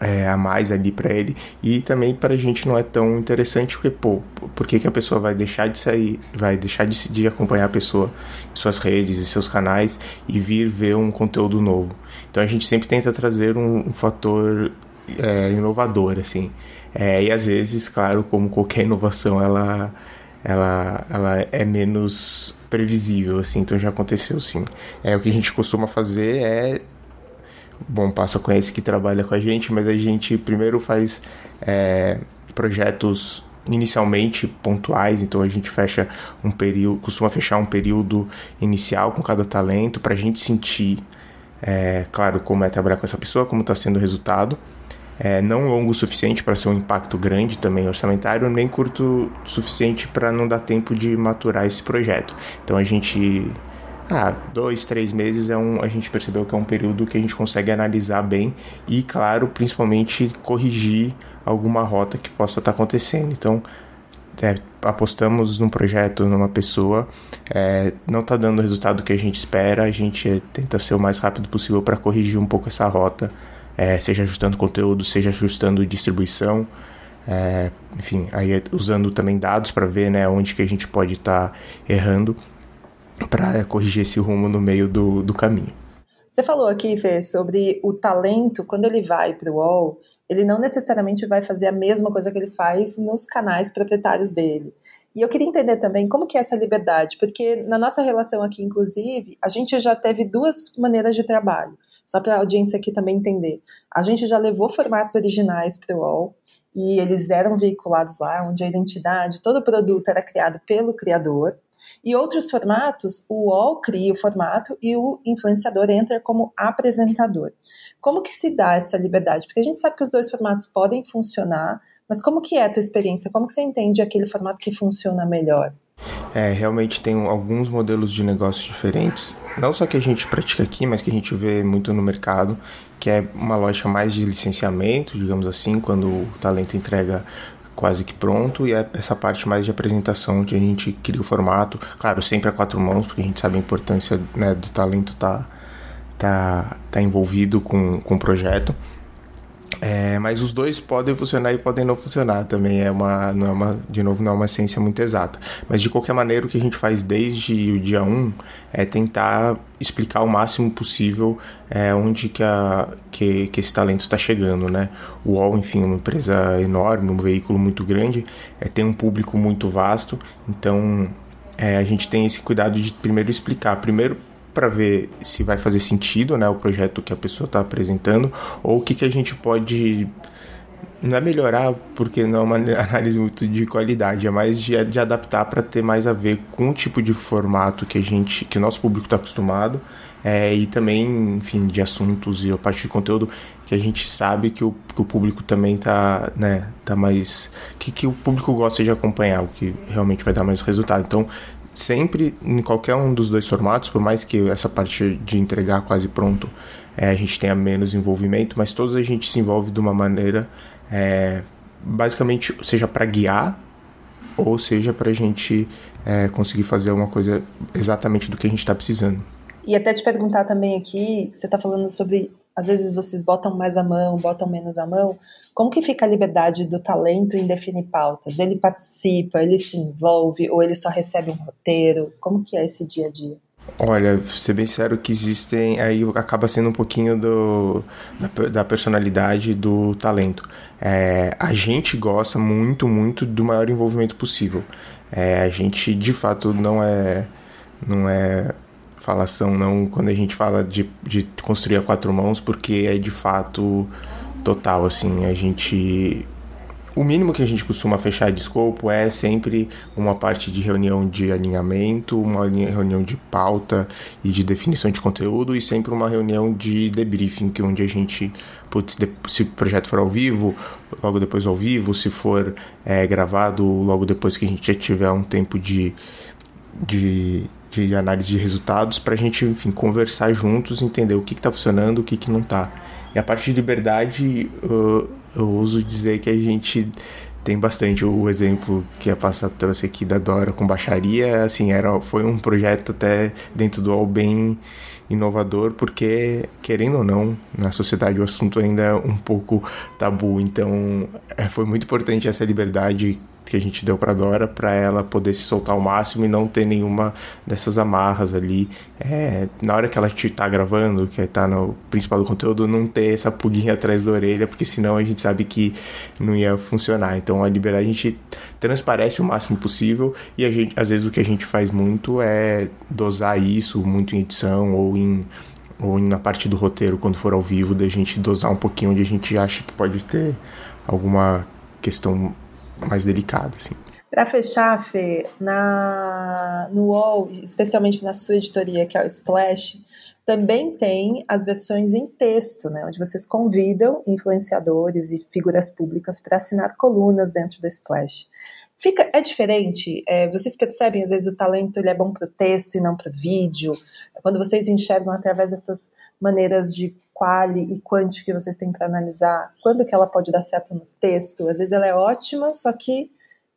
é, a mais ali para ele e também para a gente não é tão interessante porque pô, por que, que a pessoa vai deixar de sair, vai deixar de, de acompanhar a pessoa em suas redes e seus canais e vir ver um conteúdo novo. Então a gente sempre tenta trazer um, um fator é, inovador assim. É, e às vezes, claro, como qualquer inovação, ela ela, ela é menos previsível, assim, então já aconteceu sim. É, o que a gente costuma fazer é Bom Passo conhece que trabalha com a gente, mas a gente primeiro faz é, projetos inicialmente pontuais, então a gente fecha um período, costuma fechar um período inicial com cada talento para a gente sentir, é, claro, como é trabalhar com essa pessoa, como está sendo o resultado. É, não longo o suficiente para ser um impacto grande também orçamentário, nem curto o suficiente para não dar tempo de maturar esse projeto. Então a gente ah, dois, três meses é um, a gente percebeu que é um período que a gente consegue analisar bem e, claro, principalmente corrigir alguma rota que possa estar acontecendo. Então, é, apostamos num projeto, numa pessoa, é, não está dando o resultado que a gente espera, a gente tenta ser o mais rápido possível para corrigir um pouco essa rota, é, seja ajustando conteúdo, seja ajustando distribuição. É, enfim, aí usando também dados para ver né, onde que a gente pode estar tá errando para corrigir esse rumo no meio do, do caminho.
Você falou aqui, Fê, sobre o talento, quando ele vai para o UOL, ele não necessariamente vai fazer a mesma coisa que ele faz nos canais proprietários dele. E eu queria entender também como que é essa liberdade, porque na nossa relação aqui, inclusive, a gente já teve duas maneiras de trabalho, só para a audiência aqui também entender. A gente já levou formatos originais para o UOL e eles eram veiculados lá, onde a identidade, todo o produto era criado pelo criador, e outros formatos, o UOL cria o formato e o influenciador entra como apresentador. Como que se dá essa liberdade? Porque a gente sabe que os dois formatos podem funcionar, mas como que é a tua experiência? Como que você entende aquele formato que funciona melhor?
É, realmente tem alguns modelos de negócios diferentes, não só que a gente pratica aqui, mas que a gente vê muito no mercado, que é uma loja mais de licenciamento, digamos assim, quando o talento entrega quase que pronto e é essa parte mais de apresentação que a gente cria o formato, claro, sempre a quatro mãos, porque a gente sabe a importância né, do talento estar tá, tá, tá envolvido com, com o projeto. É, mas os dois podem funcionar e podem não funcionar também. É uma, não é uma, de novo, não é uma ciência muito exata. Mas de qualquer maneira, o que a gente faz desde o dia 1 é tentar explicar o máximo possível é, onde que, a, que, que esse talento está chegando. Né? O UOL, enfim, é uma empresa enorme, um veículo muito grande, é, tem um público muito vasto, então é, a gente tem esse cuidado de primeiro explicar. Primeiro, para ver se vai fazer sentido, né, o projeto que a pessoa está apresentando, ou o que, que a gente pode não é melhorar porque não é uma análise muito de qualidade, é mais de, de adaptar para ter mais a ver com o tipo de formato que a gente, que o nosso público está acostumado, é, e também, enfim, de assuntos e a parte de conteúdo que a gente sabe que o, que o público também tá, né, tá mais, que, que o público gosta de acompanhar, o que realmente vai dar mais resultado. Então, sempre em qualquer um dos dois formatos, por mais que essa parte de entregar quase pronto é, a gente tenha menos envolvimento, mas todos a gente se envolve de uma maneira é, basicamente seja para guiar ou seja para a gente é, conseguir fazer uma coisa exatamente do que a gente está precisando.
E até te perguntar também aqui, você está falando sobre às vezes vocês botam mais a mão, botam menos a mão. Como que fica a liberdade do talento em definir pautas? Ele participa, ele se envolve ou ele só recebe um roteiro? Como que é esse dia a dia?
Olha, ser bem sério que existem, aí acaba sendo um pouquinho do, da, da personalidade do talento. É, a gente gosta muito, muito do maior envolvimento possível. É, a gente, de fato, não é, não é falação não quando a gente fala de, de construir a quatro mãos, porque é de fato total, assim, a gente... O mínimo que a gente costuma fechar de escopo é sempre uma parte de reunião de alinhamento, uma reunião de pauta e de definição de conteúdo e sempre uma reunião de debriefing, que é onde a gente, putz, se o projeto for ao vivo, logo depois ao vivo, se for é, gravado, logo depois que a gente já tiver um tempo de, de de análise de resultados para a gente, enfim, conversar juntos, entender o que está funcionando, o que, que não está. E a parte de liberdade, eu, eu uso dizer que a gente tem bastante o exemplo que a Passa trouxe aqui da Dora com baixaria, assim, era, foi um projeto até dentro do All bem inovador, porque, querendo ou não, na sociedade o assunto ainda é um pouco tabu. Então, é, foi muito importante essa liberdade que a gente deu para Dora para ela poder se soltar ao máximo e não ter nenhuma dessas amarras ali. É, na hora que ela está gravando, que está no principal do conteúdo, não ter essa pulguinha atrás da orelha, porque senão a gente sabe que não ia funcionar. Então a liberdade a gente transparece o máximo possível e a gente, às vezes o que a gente faz muito é dosar isso muito em edição ou em ou na parte do roteiro quando for ao vivo da gente dosar um pouquinho onde a gente acha que pode ter alguma questão mais delicado, assim.
Para fechar, Fê, na, no UOL, especialmente na sua editoria, que é o Splash, também tem as versões em texto, né, onde vocês convidam influenciadores e figuras públicas para assinar colunas dentro do Splash. Fica, é diferente? É, vocês percebem, às vezes, o talento ele é bom para o texto e não para o vídeo? Quando vocês enxergam através dessas maneiras de quali e quanti que vocês têm para analisar, quando que ela pode dar certo no texto? Às vezes ela é ótima, só que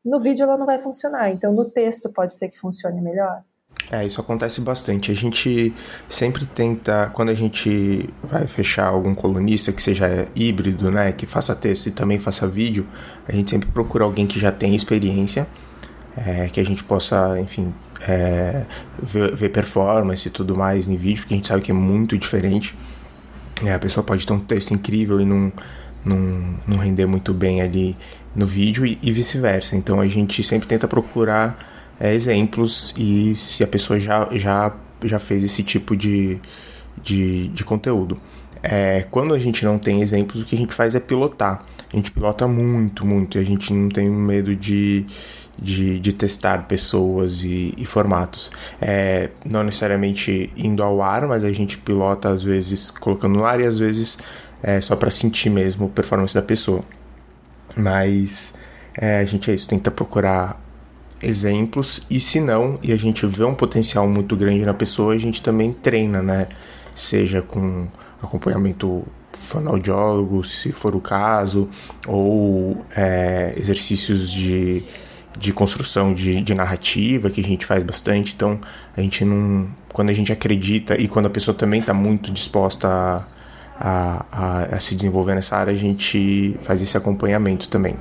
no vídeo ela não vai funcionar. Então, no texto pode ser que funcione melhor?
É, isso acontece bastante. A gente sempre tenta, quando a gente vai fechar algum colunista que seja híbrido, né, que faça texto e também faça vídeo, a gente sempre procura alguém que já tenha experiência, é, que a gente possa, enfim, é, ver, ver, performance e tudo mais em vídeo, porque a gente sabe que é muito diferente. É, a pessoa pode ter um texto incrível e não, não, não render muito bem ali no vídeo e, e vice-versa. Então a gente sempre tenta procurar é, exemplos e se a pessoa já, já, já fez esse tipo de, de, de conteúdo. É, quando a gente não tem exemplos, o que a gente faz é pilotar. A gente pilota muito, muito, e a gente não tem medo de, de, de testar pessoas e, e formatos. É, não necessariamente indo ao ar, mas a gente pilota às vezes colocando no ar e às vezes é, só para sentir mesmo a performance da pessoa. Mas é, a gente é isso, tenta procurar exemplos e se não, e a gente vê um potencial muito grande na pessoa, a gente também treina, né? Seja com acompanhamento fonoaudiólogo, se for o caso, ou é, exercícios de, de construção de, de, narrativa que a gente faz bastante. Então, a gente não. Quando a gente acredita e quando a pessoa também está muito disposta a, a, a, a se desenvolver nessa área, a gente faz esse acompanhamento também.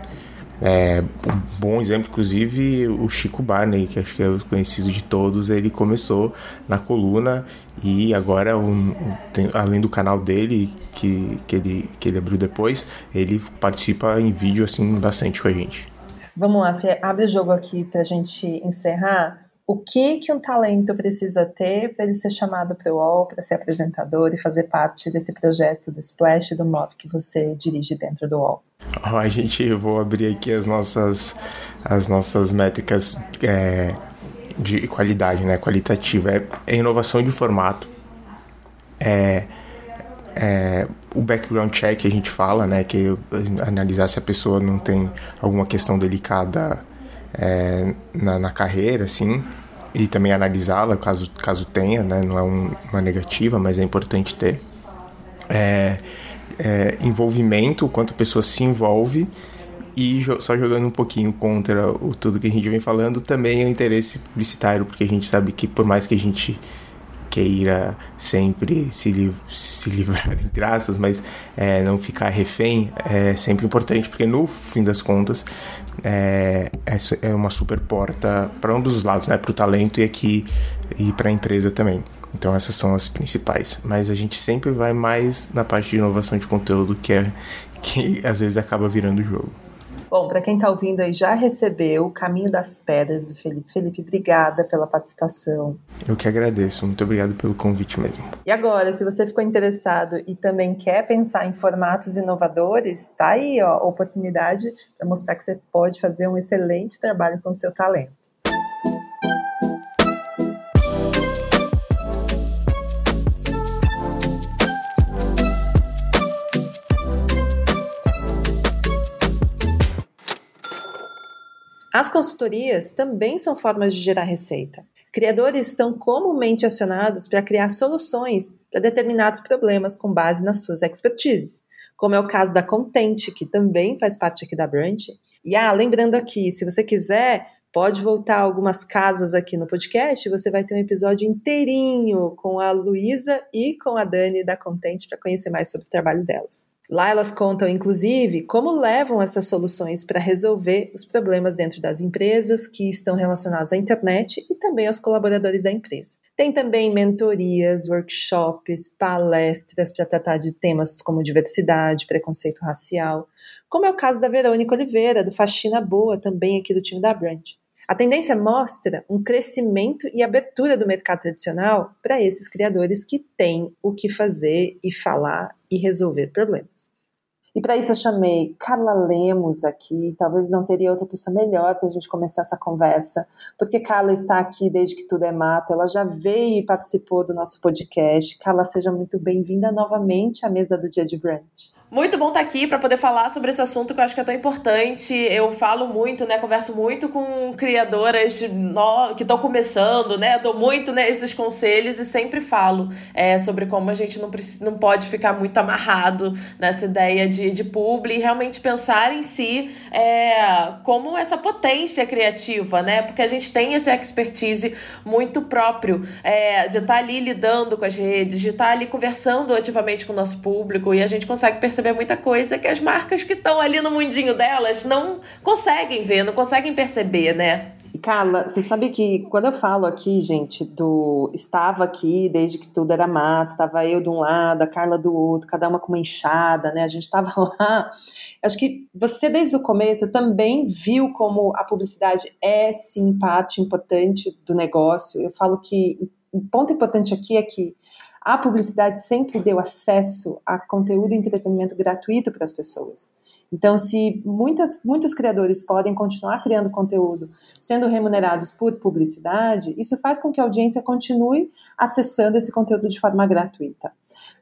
É, um bom exemplo, inclusive, o Chico Barney, que acho que é conhecido de todos, ele começou na coluna e agora, um, tem, além do canal dele, que, que, ele, que ele abriu depois, ele participa em vídeo assim bastante com a gente.
Vamos lá, Fê, abre o jogo aqui para a gente encerrar. O que que um talento precisa ter para ele ser chamado para o UOL, para ser apresentador e fazer parte desse projeto do Splash do MOB que você dirige dentro do UOL?
A gente, vou abrir aqui as nossas, as nossas métricas é, de qualidade, né? Qualitativa. É, é inovação de formato. É, é, o background check a gente fala, né? Que analisar se a pessoa não tem alguma questão delicada é, na, na, carreira, assim. E também analisá-la caso, caso tenha, né? Não é um, uma negativa, mas é importante ter. É, é, envolvimento, o quanto a pessoa se envolve e só jogando um pouquinho contra o tudo que a gente vem falando, também é o interesse publicitário, porque a gente sabe que por mais que a gente queira sempre se, li se livrar em graças, mas é, não ficar refém é sempre importante, porque no fim das contas é, é uma super porta para ambos os lados, né? para o talento e aqui e para a empresa também. Então essas são as principais. Mas a gente sempre vai mais na parte de inovação de conteúdo, que é que às vezes acaba virando o jogo.
Bom, para quem está ouvindo aí, já recebeu o Caminho das Pedras do Felipe. Felipe, obrigada pela participação.
Eu que agradeço, muito obrigado pelo convite mesmo.
E agora, se você ficou interessado e também quer pensar em formatos inovadores, tá aí, ó, oportunidade para mostrar que você pode fazer um excelente trabalho com o seu talento. As consultorias também são formas de gerar receita. Criadores são comumente acionados para criar soluções para determinados problemas com base nas suas expertises. como é o caso da Contente, que também faz parte aqui da Brand. E ah, lembrando aqui, se você quiser, pode voltar algumas casas aqui no podcast, você vai ter um episódio inteirinho com a Luísa e com a Dani da Contente para conhecer mais sobre o trabalho delas. Lá elas contam, inclusive, como levam essas soluções para resolver os problemas dentro das empresas que estão relacionados à internet e também aos colaboradores da empresa. Tem também mentorias, workshops, palestras para tratar de temas como diversidade, preconceito racial, como é o caso da Verônica Oliveira, do Faxina Boa, também aqui do time da Brand. A tendência mostra um crescimento e abertura do mercado tradicional para esses criadores que têm o que fazer e falar e resolver problemas. E para isso eu chamei Carla Lemos aqui, talvez não teria outra pessoa melhor para a gente começar essa conversa, porque Carla está aqui desde que tudo é mato, ela já veio e participou do nosso podcast. Carla, seja muito bem-vinda novamente à mesa do Dia de Brunch.
Muito bom estar tá aqui para poder falar sobre esse assunto que eu acho que é tão importante. Eu falo muito, né? Converso muito com criadoras no... que estão começando, né? Dou muito né, esses conselhos e sempre falo é, sobre como a gente não, precisa, não pode ficar muito amarrado nessa ideia de, de publi e realmente pensar em si é, como essa potência criativa, né? Porque a gente tem essa expertise muito próprio é, de estar ali lidando com as redes, de estar ali conversando ativamente com o nosso público e a gente consegue perceber muita coisa que as marcas que estão ali no mundinho delas não conseguem ver, não conseguem perceber, né?
E Carla, você sabe que quando eu falo aqui, gente, do estava aqui desde que tudo era mato, estava eu de um lado, a Carla do outro, cada uma com uma enxada, né? A gente estava lá. Acho que você desde o começo também viu como a publicidade é sim parte importante do negócio. Eu falo que um ponto importante aqui é que a publicidade sempre deu acesso a conteúdo e entretenimento gratuito para as pessoas. Então, se muitas, muitos criadores podem continuar criando conteúdo sendo remunerados por publicidade, isso faz com que a audiência continue acessando esse conteúdo de forma gratuita.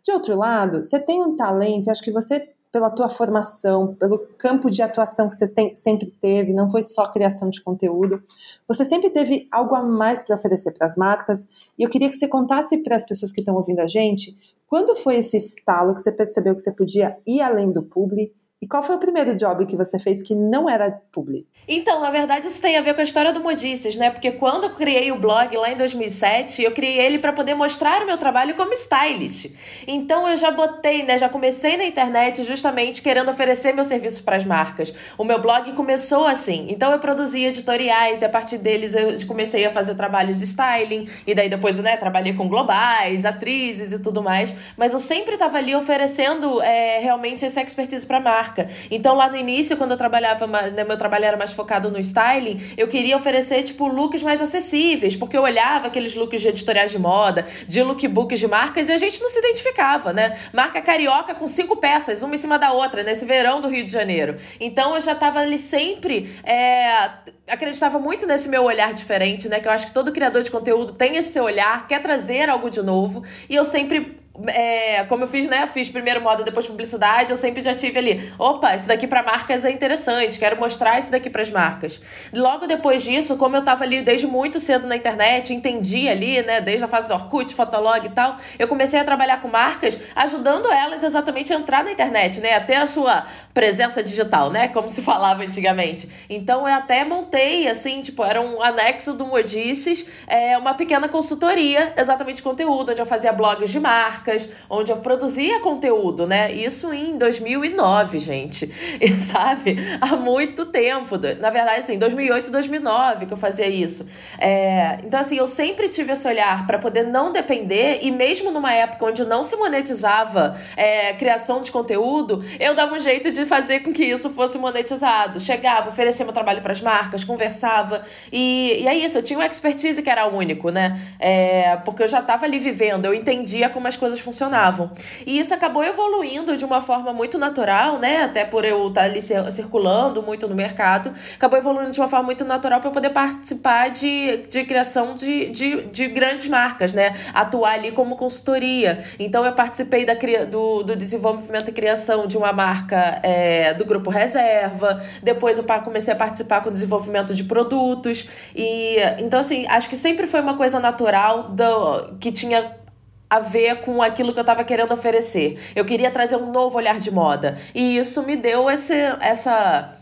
De outro lado, você tem um talento, acho que você pela tua formação, pelo campo de atuação que você tem, sempre teve, não foi só criação de conteúdo. Você sempre teve algo a mais para oferecer para as marcas. E eu queria que você contasse para as pessoas que estão ouvindo a gente, quando foi esse estalo que você percebeu que você podia ir além do publi e qual foi o primeiro job que você fez que não era publi?
Então, na verdade, isso tem a ver com a história do Modices, né? Porque quando eu criei o blog lá em 2007, eu criei ele para poder mostrar o meu trabalho como stylist. Então, eu já botei, né? Já comecei na internet justamente querendo oferecer meu serviço para as marcas. O meu blog começou assim. Então, eu produzia editoriais e a partir deles eu comecei a fazer trabalhos de styling. E daí depois, né? Trabalhei com globais, atrizes e tudo mais. Mas eu sempre estava ali oferecendo é, realmente essa expertise para marca marca. Então, lá no início, quando eu trabalhava, né, meu trabalho era mais focado no styling, eu queria oferecer, tipo, looks mais acessíveis, porque eu olhava aqueles looks de editoriais de moda, de lookbooks de marcas, e a gente não se identificava, né? Marca carioca com cinco peças, uma em cima da outra, nesse verão do Rio de Janeiro. Então, eu já tava ali sempre. É, acreditava muito nesse meu olhar diferente, né? Que eu acho que todo criador de conteúdo tem esse olhar, quer trazer algo de novo, e eu sempre é, como eu fiz, né? Fiz primeiro moda, depois publicidade, eu sempre já tive ali, opa, isso daqui para marcas é interessante, quero mostrar isso daqui para as marcas. Logo depois disso, como eu tava ali desde muito cedo na internet, entendi ali, né, desde a fase do Orkut, Fotolog e tal, eu comecei a trabalhar com marcas, ajudando elas exatamente a entrar na internet, né, a ter a sua presença digital, né, como se falava antigamente. Então eu até montei, assim, tipo, era um anexo do Modices, é, uma pequena consultoria, exatamente conteúdo, onde eu fazia blogs de marca, marcas, onde eu produzia conteúdo, né? Isso em 2009, gente. E, sabe? Há muito tempo. Na verdade, assim, 2008, 2009 que eu fazia isso. É, então, assim, eu sempre tive esse olhar para poder não depender e mesmo numa época onde não se monetizava é, criação de conteúdo, eu dava um jeito de fazer com que isso fosse monetizado. Chegava, oferecia meu trabalho para as marcas, conversava e, e é isso. Eu tinha uma expertise que era único, né? É, porque eu já estava ali vivendo, eu entendia como as coisas coisas funcionavam. E isso acabou evoluindo de uma forma muito natural, né? Até por eu estar ali circulando muito no mercado, acabou evoluindo de uma forma muito natural para poder participar de, de criação de, de, de grandes marcas, né? Atuar ali como consultoria. Então eu participei da, do, do desenvolvimento e criação de uma marca é, do grupo Reserva. Depois eu comecei a participar com o desenvolvimento de produtos. E então, assim, acho que sempre foi uma coisa natural do, que tinha a ver com aquilo que eu estava querendo oferecer. Eu queria trazer um novo olhar de moda. E isso me deu esse, essa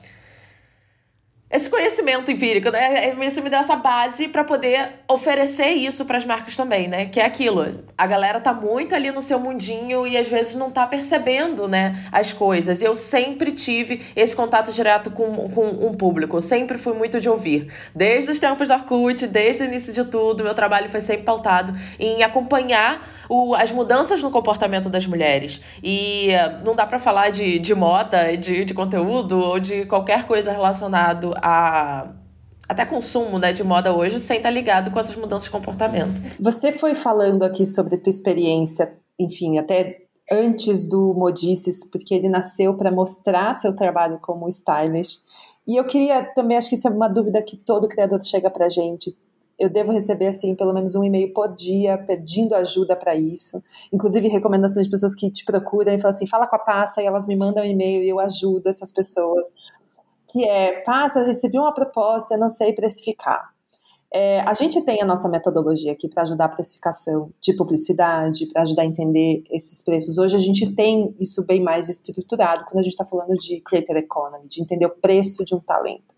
esse conhecimento empírico, né? É, isso me deu essa base para poder oferecer isso para as marcas também, né? Que é aquilo. A galera tá muito ali no seu mundinho e às vezes não tá percebendo, né, as coisas. Eu sempre tive esse contato direto com, com um público. Eu sempre fui muito de ouvir. Desde os tempos do Orkut, desde o início de tudo, meu trabalho foi sempre pautado em acompanhar o, as mudanças no comportamento das mulheres. E uh, não dá para falar de, de moda, de, de conteúdo ou de qualquer coisa relacionado a até consumo né, de moda hoje sem estar ligado com essas mudanças de comportamento.
Você foi falando aqui sobre a tua experiência, enfim, até antes do Modices, porque ele nasceu para mostrar seu trabalho como stylist. E eu queria também, acho que isso é uma dúvida que todo criador chega para gente eu devo receber assim pelo menos um e-mail por dia pedindo ajuda para isso. Inclusive recomendações de pessoas que te procuram e falam assim, fala com a Passa e elas me mandam um e-mail e eu ajudo essas pessoas. Que é, Passa, recebi uma proposta, eu não sei precificar. É, a gente tem a nossa metodologia aqui para ajudar a precificação de publicidade, para ajudar a entender esses preços. Hoje a gente tem isso bem mais estruturado quando a gente está falando de creator economy, de entender o preço de um talento.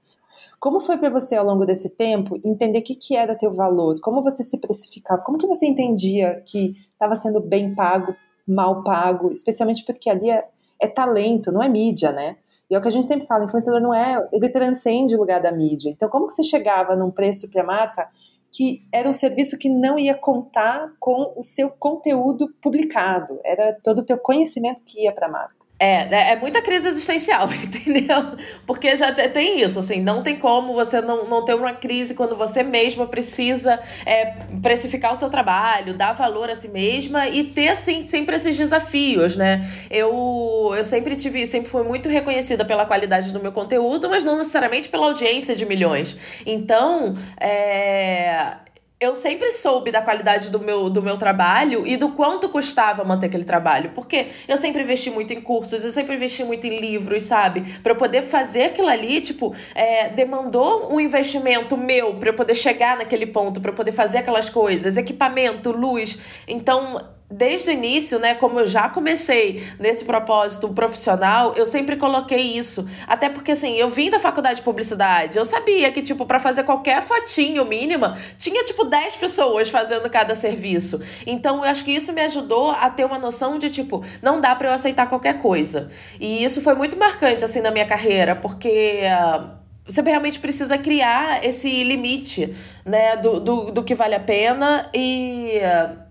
Como foi para você ao longo desse tempo entender o que, que era teu valor? Como você se precificava? Como que você entendia que estava sendo bem pago, mal pago? Especialmente porque ali é, é, talento, não é mídia, né? E é o que a gente sempre fala, influenciador não é, ele transcende o lugar da mídia. Então, como que você chegava num preço para a marca que era um serviço que não ia contar com o seu conteúdo publicado, era todo o teu conhecimento que ia para a marca?
É, né, é muita crise existencial, entendeu? Porque já tem isso, assim, não tem como você não, não ter uma crise quando você mesma precisa é, precificar o seu trabalho, dar valor a si mesma e ter, assim, sempre esses desafios, né? Eu, eu sempre tive, sempre fui muito reconhecida pela qualidade do meu conteúdo, mas não necessariamente pela audiência de milhões. Então, é, eu sempre soube da qualidade do meu, do meu trabalho e do quanto custava manter aquele trabalho. Porque eu sempre investi muito em cursos, eu sempre investi muito em livros, sabe? Para eu poder fazer aquilo ali, tipo, é, demandou um investimento meu para eu poder chegar naquele ponto, para eu poder fazer aquelas coisas, equipamento, luz. Então, desde o início, né, como eu já comecei nesse propósito profissional, eu sempre coloquei isso. Até porque assim, eu vim da faculdade de publicidade, eu sabia que tipo para fazer qualquer fotinho mínima, tinha tipo 10 pessoas fazendo cada serviço. Então, eu acho que isso me ajudou a ter uma noção de tipo, não dá para eu aceitar qualquer coisa. E isso foi muito marcante assim na minha carreira, porque uh, você realmente precisa criar esse limite, né, do, do, do que vale a pena e uh,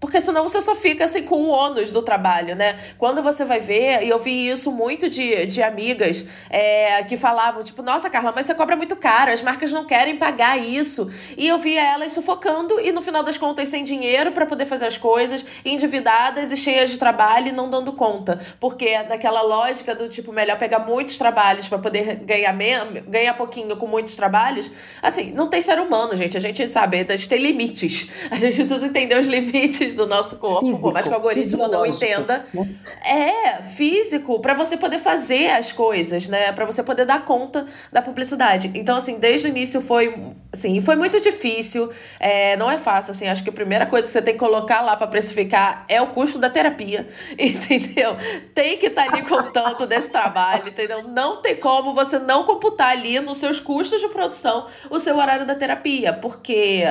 porque senão você só fica assim com o ônus do trabalho, né? Quando você vai ver, e eu vi isso muito de, de amigas é, que falavam, tipo, nossa, Carla, mas você cobra muito caro, as marcas não querem pagar isso. E eu via elas sufocando e no final das contas sem dinheiro para poder fazer as coisas, endividadas e cheias de trabalho e não dando conta. Porque é daquela lógica do tipo, melhor pegar muitos trabalhos para poder ganhar, ganhar pouquinho com muitos trabalhos. Assim, não tem ser humano, gente. A gente sabe, a gente tem limites. A gente precisa entender os limites do nosso corpo, físico, por mais que o algoritmo não entenda. Né? É, físico, para você poder fazer as coisas, né? Para você poder dar conta da publicidade. Então, assim, desde o início foi, assim, foi muito difícil. É, não é fácil, assim. Acho que a primeira coisa que você tem que colocar lá para precificar é o custo da terapia, entendeu? Tem que estar tá ali contando desse trabalho, entendeu? Não tem como você não computar ali nos seus custos de produção o seu horário da terapia, porque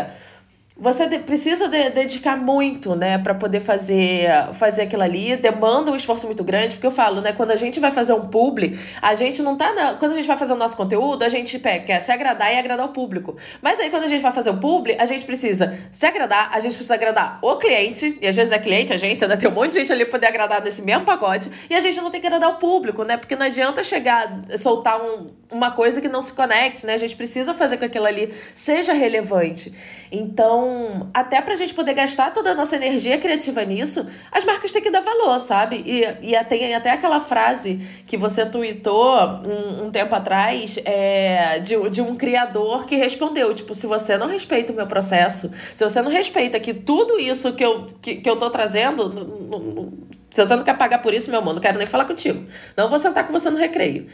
você precisa de, dedicar muito, né, para poder fazer fazer aquilo ali. Demanda um esforço muito grande, porque eu falo, né, quando a gente vai fazer um publi, a gente não tá na, quando a gente vai fazer o nosso conteúdo, a gente quer se agradar e agradar o público. Mas aí quando a gente vai fazer o publi, a gente precisa se agradar, a gente precisa agradar o cliente, e às vezes é cliente, agência, ainda tem um monte de gente ali poder agradar nesse mesmo pacote, e a gente não tem que agradar o público, né? Porque não adianta chegar, soltar um, uma coisa que não se conecte, né? A gente precisa fazer com que aquilo ali seja relevante. Então, até pra gente poder gastar toda a nossa energia criativa nisso, as marcas têm que dar valor, sabe? E, e tem até aquela frase que você tweetou um, um tempo atrás é, de, de um criador que respondeu: tipo, se você não respeita o meu processo, se você não respeita que tudo isso que eu, que, que eu tô trazendo, se você não quer pagar por isso, meu amor, não quero nem falar contigo. Não vou sentar com você no recreio.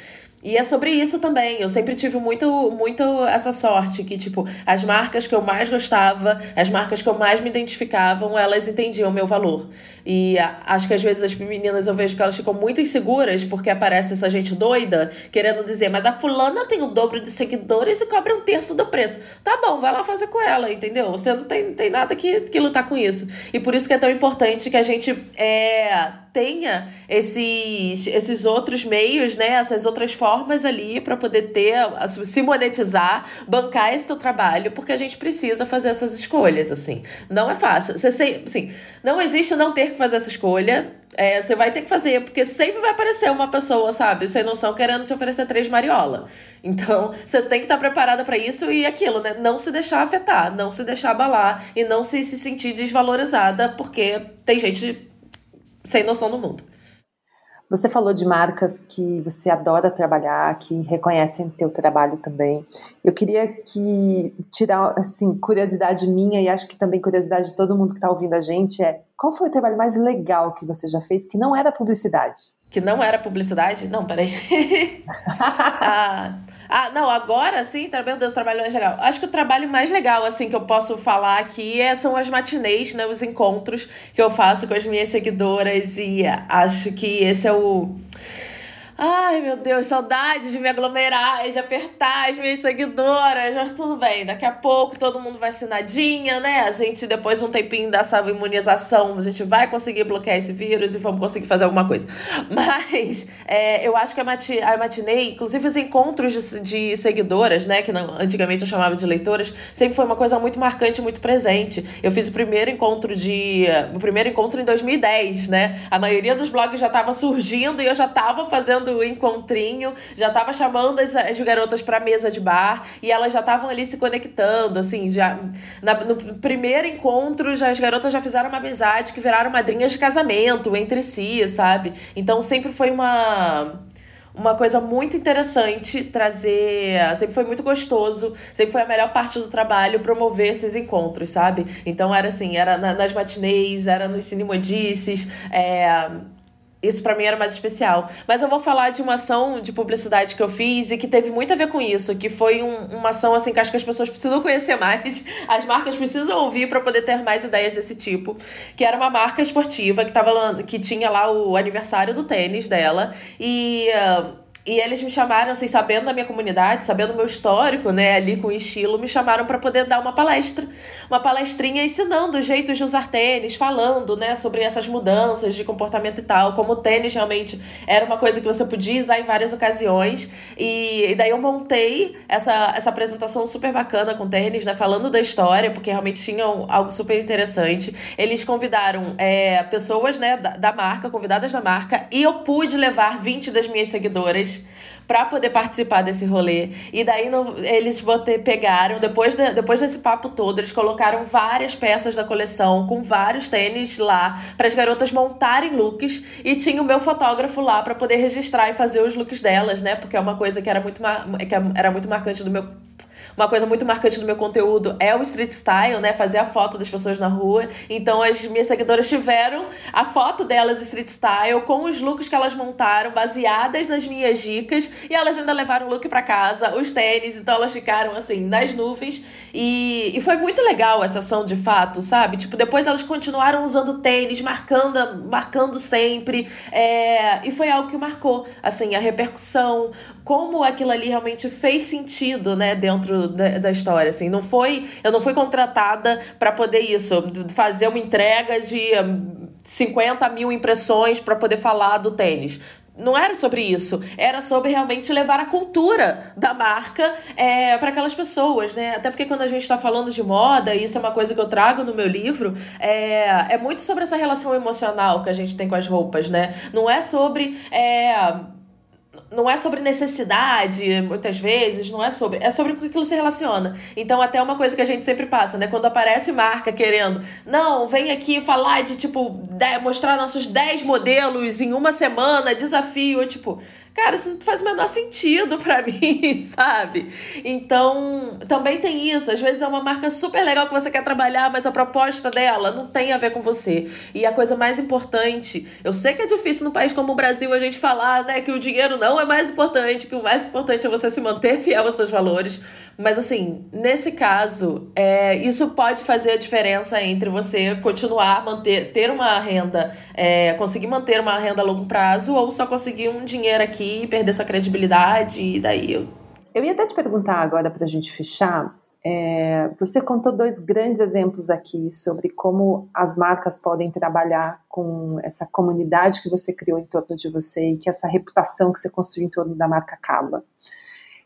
E é sobre isso também. Eu sempre tive muito, muito essa sorte que, tipo, as marcas que eu mais gostava, as marcas que eu mais me identificavam, elas entendiam o meu valor. E acho que às vezes as meninas eu vejo que elas ficam muito inseguras porque aparece essa gente doida querendo dizer, mas a fulana tem o dobro de seguidores e cobra um terço do preço. Tá bom, vai lá fazer com ela, entendeu? Você não tem, tem nada que, que lutar com isso. E por isso que é tão importante que a gente é, tenha esses, esses outros meios, né? Essas outras formas ali para poder ter, se monetizar, bancar esse teu trabalho, porque a gente precisa fazer essas escolhas, assim. Não é fácil. Você sei, assim, não existe não ter que fazer essa escolha. É, você vai ter que fazer, porque sempre vai aparecer uma pessoa, sabe, sem noção, querendo te oferecer três mariola. Então, você tem que estar preparada para isso e aquilo, né? Não se deixar afetar, não se deixar abalar e não se, se sentir desvalorizada, porque tem gente sem noção do mundo.
Você falou de marcas que você adora trabalhar, que reconhecem teu trabalho também. Eu queria que tirar assim curiosidade minha e acho que também curiosidade de todo mundo que está ouvindo a gente é qual foi o trabalho mais legal que você já fez que não era publicidade?
Que não era publicidade? Não, peraí. ah, ah, não, agora sim, meu Deus, trabalho mais legal. Acho que o trabalho mais legal, assim, que eu posso falar aqui é, são as matinês, né? Os encontros que eu faço com as minhas seguidoras e acho que esse é o Ai, meu Deus, saudade de me aglomerar, de apertar as minhas seguidoras. Tudo bem, daqui a pouco todo mundo vacinadinha, né? A gente, depois de um tempinho dessa imunização, a gente vai conseguir bloquear esse vírus e vamos conseguir fazer alguma coisa. Mas é, eu acho que a, mati a matinei, inclusive os encontros de, de seguidoras, né? Que não, antigamente eu chamava de leitoras, sempre foi uma coisa muito marcante, muito presente. Eu fiz o primeiro encontro de. O primeiro encontro em 2010, né? A maioria dos blogs já estava surgindo e eu já estava fazendo fazendo o encontrinho, já tava chamando as, as garotas pra mesa de bar e elas já estavam ali se conectando, assim, já na, no primeiro encontro já as garotas já fizeram uma amizade que viraram madrinhas de casamento entre si, sabe? Então sempre foi uma uma coisa muito interessante trazer. Sempre foi muito gostoso, sempre foi a melhor parte do trabalho promover esses encontros, sabe? Então era assim, era nas matinês, era nos cinemodices, é, isso para mim era mais especial. Mas eu vou falar de uma ação de publicidade que eu fiz e que teve muito a ver com isso, que foi um, uma ação assim que acho que as pessoas precisam conhecer mais, as marcas precisam ouvir para poder ter mais ideias desse tipo, que era uma marca esportiva que tava que tinha lá o aniversário do tênis dela. E uh, e eles me chamaram, assim, sabendo da minha comunidade, sabendo do meu histórico, né, ali com estilo, me chamaram para poder dar uma palestra, uma palestrinha ensinando jeitos de usar tênis, falando, né, sobre essas mudanças de comportamento e tal, como o tênis realmente era uma coisa que você podia usar em várias ocasiões. E, e daí eu montei essa, essa apresentação super bacana com tênis, né, falando da história, porque realmente tinham algo super interessante. Eles convidaram é, pessoas, né, da, da marca, convidadas da marca, e eu pude levar 20 das minhas seguidoras para poder participar desse rolê. E daí no, eles bote, pegaram, depois, de, depois desse papo todo, eles colocaram várias peças da coleção com vários tênis lá para as garotas montarem looks e tinha o meu fotógrafo lá para poder registrar e fazer os looks delas, né? Porque é uma coisa que era muito, que era muito marcante do meu uma coisa muito marcante do meu conteúdo é o street style, né? Fazer a foto das pessoas na rua. Então as minhas seguidoras tiveram a foto delas street style com os looks que elas montaram, baseadas nas minhas dicas. E elas ainda levaram o look para casa, os tênis, então elas ficaram assim, nas nuvens. E, e foi muito legal essa ação de fato, sabe? Tipo, depois elas continuaram usando tênis, marcando, marcando sempre. É, e foi algo que marcou, assim, a repercussão, como aquilo ali realmente fez sentido, né, dentro da, da história, assim, não foi, eu não fui contratada para poder isso, fazer uma entrega de 50 hum, mil impressões para poder falar do tênis. Não era sobre isso, era sobre realmente levar a cultura da marca é, para aquelas pessoas, né? Até porque quando a gente está falando de moda, e isso é uma coisa que eu trago no meu livro, é, é muito sobre essa relação emocional que a gente tem com as roupas, né? Não é sobre. É, não é sobre necessidade, muitas vezes, não é sobre. É sobre o que aquilo se relaciona. Então, até uma coisa que a gente sempre passa, né? Quando aparece marca querendo, não, vem aqui falar de, tipo, de, mostrar nossos 10 modelos em uma semana, desafio, tipo, Cara, isso não faz o menor sentido para mim, sabe? Então, também tem isso. Às vezes é uma marca super legal que você quer trabalhar, mas a proposta dela não tem a ver com você. E a coisa mais importante, eu sei que é difícil no país como o Brasil a gente falar, né, que o dinheiro não é mais importante, que o mais importante é você se manter fiel aos seus valores. Mas assim, nesse caso, é, isso pode fazer a diferença entre você continuar manter, ter uma renda, é, conseguir manter uma renda a longo prazo, ou só conseguir um dinheiro aqui, perder sua credibilidade, e daí eu.
Eu ia até te perguntar agora para a gente fechar. É, você contou dois grandes exemplos aqui sobre como as marcas podem trabalhar com essa comunidade que você criou em torno de você e que essa reputação que você construiu em torno da marca Carla.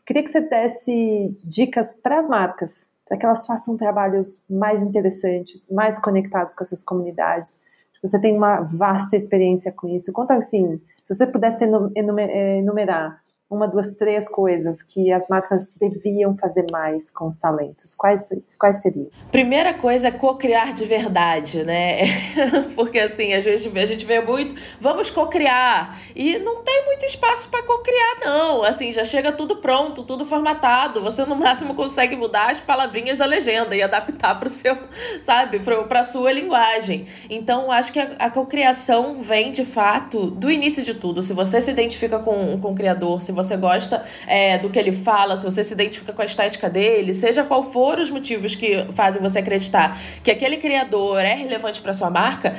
Queria que você desse dicas para as marcas, para que elas façam trabalhos mais interessantes, mais conectados com essas comunidades. Você tem uma vasta experiência com isso. Conta assim, se você pudesse enumerar uma, duas, três coisas que as marcas deviam fazer mais com os talentos? Quais, quais seriam?
Primeira coisa é co-criar de verdade, né? Porque assim, às vezes a gente vê muito, vamos co-criar. E não tem muito espaço para co-criar, não. Assim, já chega tudo pronto, tudo formatado. Você no máximo consegue mudar as palavrinhas da legenda e adaptar para o seu, sabe, para a sua linguagem. Então, acho que a, a co-criação vem de fato do início de tudo. Se você se identifica com, com o criador, se você gosta é, do que ele fala, se você se identifica com a estética dele, seja qual for os motivos que fazem você acreditar que aquele criador é relevante para sua marca,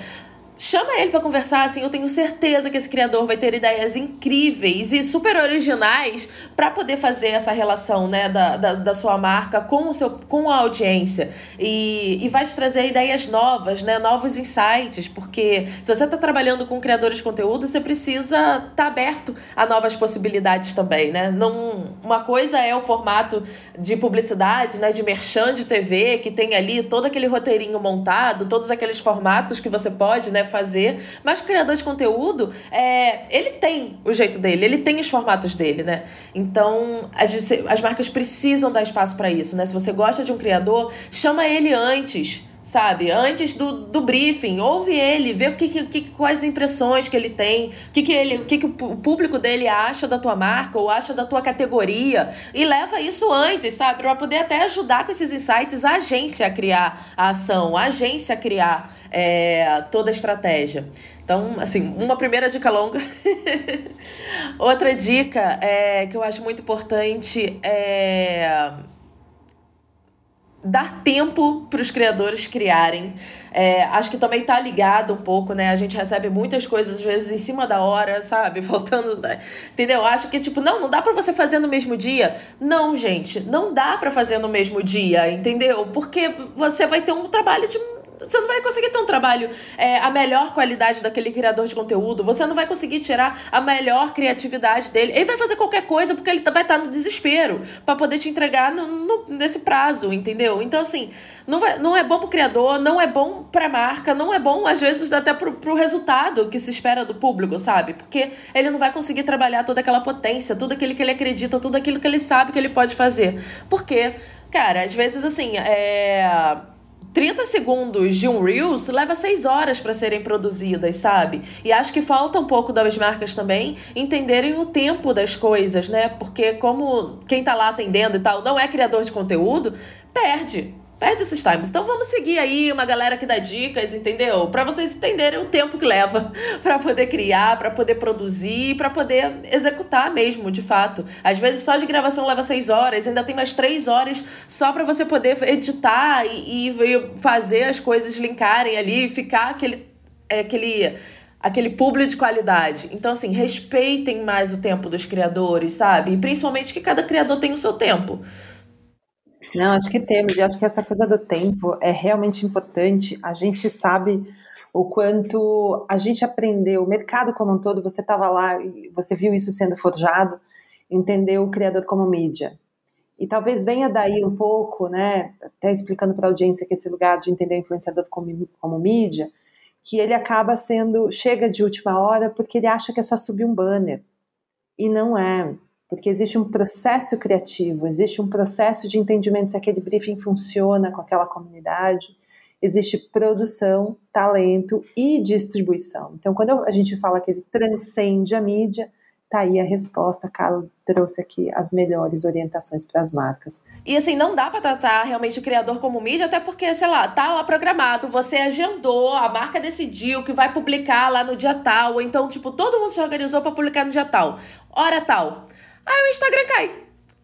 chama ele para conversar, assim, eu tenho certeza que esse criador vai ter ideias incríveis e super originais para poder fazer essa relação, né, da, da, da, sua marca com o seu com a audiência e, e vai te trazer ideias novas, né, novos insights, porque se você está trabalhando com criadores de conteúdo, você precisa estar tá aberto a novas possibilidades também, né? Não, uma coisa é o formato de publicidade, né, de merchan de TV, que tem ali todo aquele roteirinho montado, todos aqueles formatos que você pode, né, fazer. Mas o criador de conteúdo, é, ele tem o jeito dele, ele tem os formatos dele, né? Então, as, as marcas precisam dar espaço para isso, né? Se você gosta de um criador, chama ele antes sabe? Antes do, do briefing, ouve ele, vê o que, que, quais impressões que ele tem, o que, que, ele, o que, que o público dele acha da tua marca ou acha da tua categoria e leva isso antes, sabe? Para poder até ajudar com esses insights a agência a criar a ação, a agência a criar é, toda a estratégia. Então, assim, uma primeira dica longa. Outra dica é, que eu acho muito importante é dar tempo para os criadores criarem. É, acho que também tá ligado um pouco, né? A gente recebe muitas coisas, às vezes, em cima da hora, sabe? Faltando. Né? Entendeu? Acho que, tipo, não, não dá para você fazer no mesmo dia. Não, gente, não dá para fazer no mesmo dia, entendeu? Porque você vai ter um trabalho de você não vai conseguir ter um trabalho, é, a melhor qualidade daquele criador de conteúdo, você não vai conseguir tirar a melhor criatividade dele. Ele vai fazer qualquer coisa porque ele vai estar no desespero para poder te entregar no, no, nesse prazo, entendeu? Então, assim, não, vai, não é bom pro criador, não é bom pra marca, não é bom, às vezes, até pro, pro resultado que se espera do público, sabe? Porque ele não vai conseguir trabalhar toda aquela potência, tudo aquilo que ele acredita, tudo aquilo que ele sabe que ele pode fazer. Porque, cara, às vezes, assim, é 30 segundos de um Reels leva 6 horas para serem produzidas, sabe? E acho que falta um pouco das marcas também entenderem o tempo das coisas, né? Porque como quem tá lá atendendo e tal não é criador de conteúdo, perde perde esses times. Então vamos seguir aí uma galera que dá dicas, entendeu? Para vocês entenderem o tempo que leva para poder criar, para poder produzir, para poder executar mesmo, de fato. Às vezes só de gravação leva seis horas, ainda tem mais três horas só para você poder editar e, e, fazer as coisas linkarem ali, e ficar aquele é, aquele aquele público de qualidade. Então, assim, respeitem mais o tempo dos criadores, sabe? E principalmente que cada criador tem o seu tempo.
Não, acho que temos, e acho que essa coisa do tempo é realmente importante. A gente sabe o quanto a gente aprendeu, o mercado como um todo, você estava lá você viu isso sendo forjado, entendeu o criador como mídia. E talvez venha daí um pouco, né, até explicando para a audiência que esse lugar de entender o influenciador como, como mídia, que ele acaba sendo, chega de última hora porque ele acha que é só subir um banner. E não é porque existe um processo criativo, existe um processo de entendimento se aquele briefing funciona com aquela comunidade, existe produção, talento e distribuição. Então, quando a gente fala que ele transcende a mídia, Tá aí a resposta, a Carla trouxe aqui as melhores orientações para as marcas.
E assim, não dá para tratar realmente o criador como mídia, até porque, sei lá, tá lá programado, você agendou, a marca decidiu que vai publicar lá no dia tal, ou então, tipo, todo mundo se organizou para publicar no dia tal, hora tal. Aí o Instagram cai.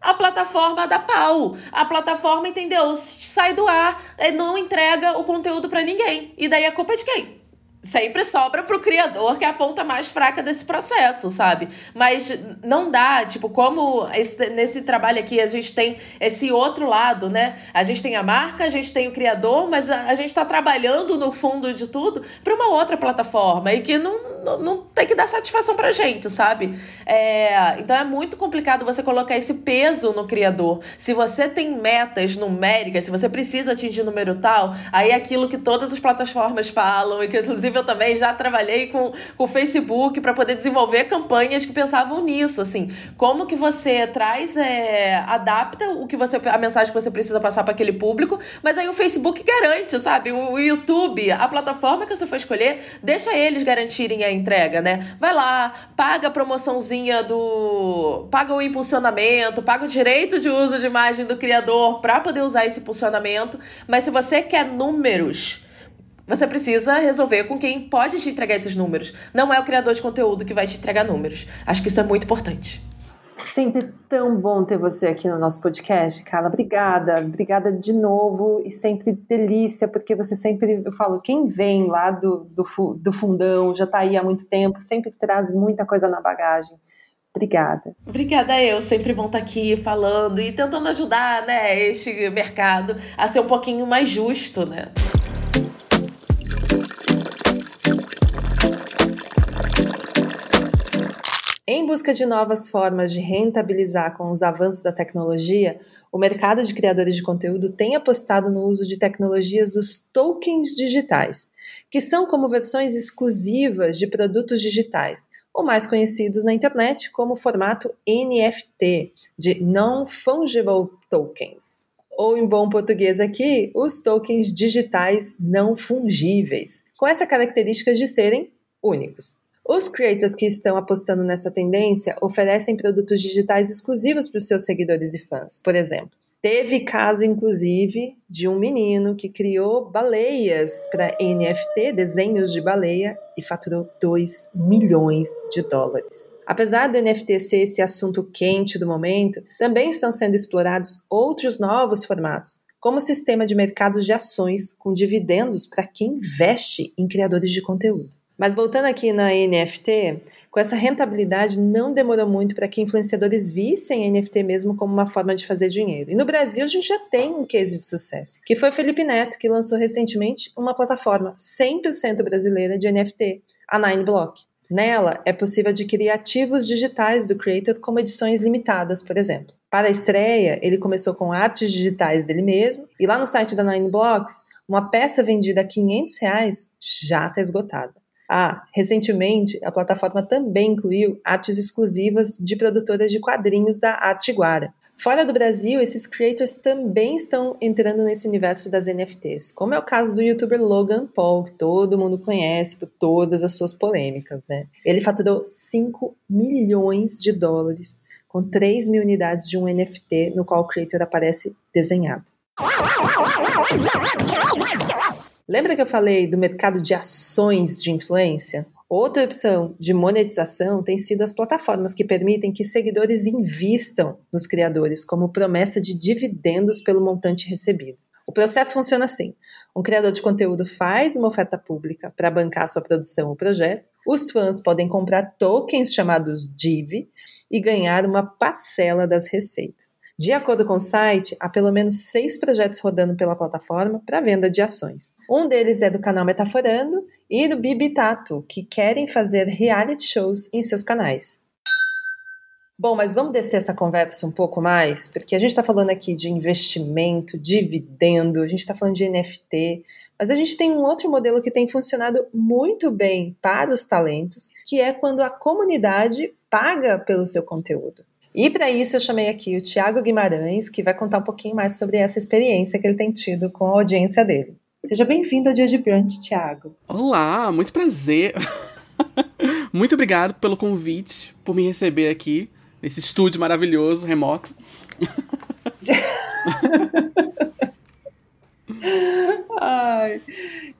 A plataforma dá pau. A plataforma, entendeu? Sai do ar, eh, não entrega o conteúdo para ninguém. E daí a culpa é de quem? sempre sobra pro criador que é a ponta mais fraca desse processo, sabe? Mas não dá, tipo, como esse, nesse trabalho aqui a gente tem esse outro lado, né? A gente tem a marca, a gente tem o criador, mas a, a gente tá trabalhando no fundo de tudo para uma outra plataforma e que não, não, tem que dar satisfação pra gente, sabe? É, então é muito complicado você colocar esse peso no criador. Se você tem metas numéricas, se você precisa atingir número tal, aí é aquilo que todas as plataformas falam e que inclusive eu também já trabalhei com, o Facebook para poder desenvolver campanhas que pensavam nisso, assim, como que você traz, é, adapta o que você, a mensagem que você precisa passar para aquele público, mas aí o Facebook garante, sabe? O, o YouTube, a plataforma que você for escolher, deixa eles garantirem a entrega, né? Vai lá, paga a promoçãozinha do, paga o impulsionamento, paga o direito de uso de imagem do criador para poder usar esse impulsionamento, mas se você quer números você precisa resolver com quem pode te entregar esses números. Não é o criador de conteúdo que vai te entregar números. Acho que isso é muito importante.
Sempre tão bom ter você aqui no nosso podcast, Carla. Obrigada, obrigada de novo e sempre delícia, porque você sempre, eu falo, quem vem lá do, do, do fundão, já está aí há muito tempo, sempre traz muita coisa na bagagem. Obrigada.
Obrigada eu, sempre bom estar aqui falando e tentando ajudar, né, este mercado a ser um pouquinho mais justo, né?
Em busca de novas formas de rentabilizar com os avanços da tecnologia, o mercado de criadores de conteúdo tem apostado no uso de tecnologias dos tokens digitais, que são como versões exclusivas de produtos digitais, ou mais conhecidos na internet como o formato NFT, de Non-Fungible Tokens. Ou em bom português aqui, os tokens digitais não fungíveis, com essa característica de serem únicos. Os creators que estão apostando nessa tendência oferecem produtos digitais exclusivos para os seus seguidores e fãs. Por exemplo, teve caso inclusive de um menino que criou baleias para NFT, desenhos de baleia, e faturou 2 milhões de dólares. Apesar do NFT ser esse assunto quente do momento, também estão sendo explorados outros novos formatos, como o sistema de mercados de ações com dividendos para quem investe em criadores de conteúdo. Mas voltando aqui na NFT, com essa rentabilidade não demorou muito para que influenciadores vissem a NFT mesmo como uma forma de fazer dinheiro. E no Brasil a gente já tem um case de sucesso, que foi o Felipe Neto, que lançou recentemente uma plataforma 100% brasileira de NFT, a Nine Block. Nela é possível adquirir ativos digitais do creator como edições limitadas, por exemplo. Para a estreia, ele começou com artes digitais dele mesmo, e lá no site da Nine Blocks, uma peça vendida a 500 reais já está esgotada. Ah, recentemente, a plataforma também incluiu artes exclusivas de produtoras de quadrinhos da Artiguara. Fora do Brasil, esses creators também estão entrando nesse universo das NFTs, como é o caso do youtuber Logan Paul, que todo mundo conhece por todas as suas polêmicas, né? Ele faturou 5 milhões de dólares com 3 mil unidades de um NFT no qual o creator aparece desenhado. Lembra que eu falei do mercado de ações de influência? Outra opção de monetização tem sido as plataformas que permitem que seguidores invistam nos criadores como promessa de dividendos pelo montante recebido. O processo funciona assim: um criador de conteúdo faz uma oferta pública para bancar sua produção ou projeto, os fãs podem comprar tokens chamados DIV e ganhar uma parcela das receitas. De acordo com o site, há pelo menos seis projetos rodando pela plataforma para venda de ações. Um deles é do canal Metaforando e do Bibitato, que querem fazer reality shows em seus canais. Bom, mas vamos descer essa conversa um pouco mais, porque a gente está falando aqui de investimento, dividendo, a gente está falando de NFT, mas a gente tem um outro modelo que tem funcionado muito bem para os talentos, que é quando a comunidade paga pelo seu conteúdo. E para isso eu chamei aqui o Tiago Guimarães, que vai contar um pouquinho mais sobre essa experiência que ele tem tido com a audiência dele. Seja bem-vindo ao Dia de Brunch, Tiago.
Olá, muito prazer. muito obrigado pelo convite, por me receber aqui, nesse estúdio maravilhoso, remoto.
Ai.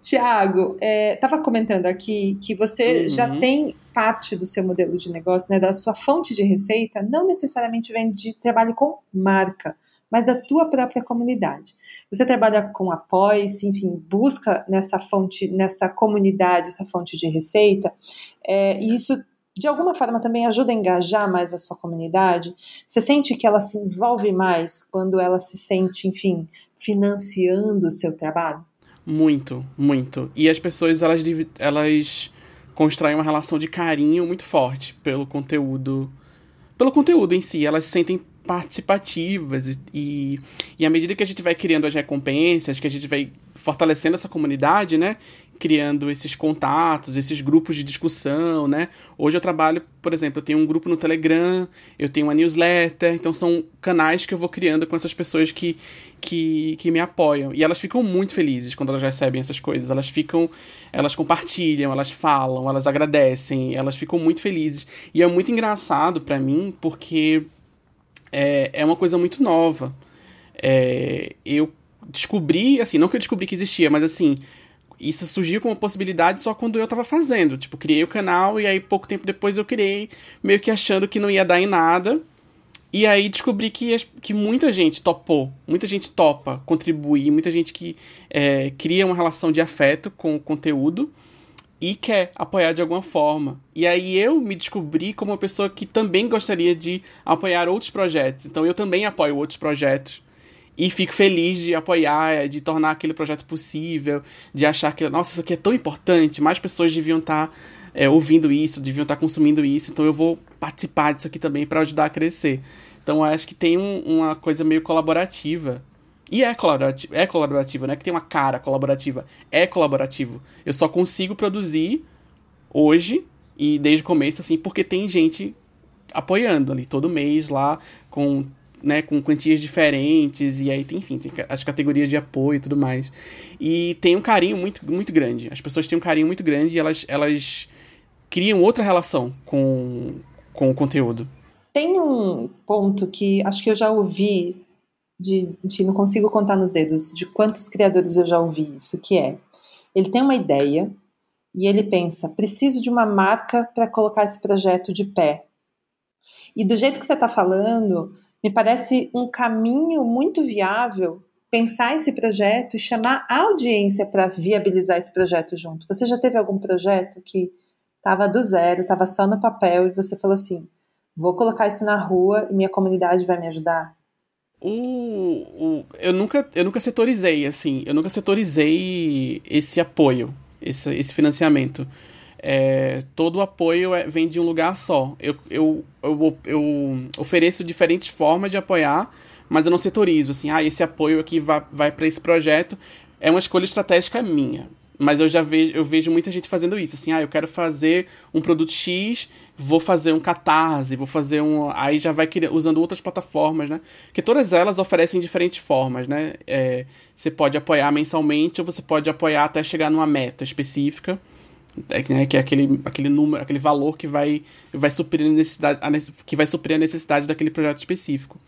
Tiago, estava é, comentando aqui que você uhum. já tem parte do seu modelo de negócio, né, da sua fonte de receita, não necessariamente vem de trabalho com marca, mas da tua própria comunidade. Você trabalha com apoios, enfim, busca nessa fonte, nessa comunidade, essa fonte de receita, é, e isso de alguma forma também ajuda a engajar mais a sua comunidade? Você sente que ela se envolve mais quando ela se sente, enfim, financiando o seu trabalho?
Muito, muito. E as pessoas, elas, elas constroem uma relação de carinho muito forte pelo conteúdo. Pelo conteúdo em si. Elas se sentem participativas e, e, à medida que a gente vai criando as recompensas, que a gente vai fortalecendo essa comunidade, né? Criando esses contatos, esses grupos de discussão, né? Hoje eu trabalho, por exemplo, eu tenho um grupo no Telegram, eu tenho uma newsletter, então são canais que eu vou criando com essas pessoas que, que, que me apoiam. E elas ficam muito felizes quando elas recebem essas coisas. Elas ficam, elas compartilham, elas falam, elas agradecem, elas ficam muito felizes. E é muito engraçado para mim, porque é, é uma coisa muito nova. É, eu descobri, assim, não que eu descobri que existia, mas assim, isso surgiu como possibilidade só quando eu tava fazendo. Tipo, criei o canal e aí pouco tempo depois eu criei, meio que achando que não ia dar em nada. E aí descobri que, que muita gente topou, muita gente topa contribuir, muita gente que é, cria uma relação de afeto com o conteúdo e quer apoiar de alguma forma. E aí eu me descobri como uma pessoa que também gostaria de apoiar outros projetos. Então eu também apoio outros projetos. E fico feliz de apoiar, de tornar aquele projeto possível, de achar que, nossa, isso aqui é tão importante, mais pessoas deviam estar tá, é, ouvindo isso, deviam estar tá consumindo isso, então eu vou participar disso aqui também para ajudar a crescer. Então acho que tem um, uma coisa meio colaborativa e é colaborativo, é colaborativo, não é que tem uma cara colaborativa. É colaborativo. Eu só consigo produzir hoje e desde o começo, assim, porque tem gente apoiando ali todo mês lá com, né, com quantias diferentes e aí tem, enfim, tem as categorias de apoio e tudo mais. E tem um carinho muito, muito grande. As pessoas têm um carinho muito grande e elas, elas criam outra relação com, com o conteúdo.
Tem um ponto que acho que eu já ouvi de, enfim, não consigo contar nos dedos de quantos criadores eu já ouvi isso, que é, ele tem uma ideia e ele pensa, preciso de uma marca para colocar esse projeto de pé. E do jeito que você está falando, me parece um caminho muito viável pensar esse projeto e chamar a audiência para viabilizar esse projeto junto. Você já teve algum projeto que estava do zero, estava só no papel e você falou assim: vou colocar isso na rua e minha comunidade vai me ajudar?
O, o, eu, nunca, eu nunca setorizei, assim, eu nunca setorizei esse apoio, esse, esse financiamento. É, todo o apoio é, vem de um lugar só. Eu, eu, eu, eu ofereço diferentes formas de apoiar, mas eu não setorizo, assim, ah, esse apoio aqui vai, vai para esse projeto. É uma escolha estratégica minha. Mas eu já vejo, eu vejo muita gente fazendo isso, assim, ah, eu quero fazer um produto X, vou fazer um catarse, vou fazer um. Aí já vai usando outras plataformas, né? Que todas elas oferecem diferentes formas, né? É, você pode apoiar mensalmente ou você pode apoiar até chegar numa meta específica. É, né, que é aquele, aquele número, aquele valor que vai, vai suprir a necessidade, a, que vai suprir a necessidade daquele projeto específico.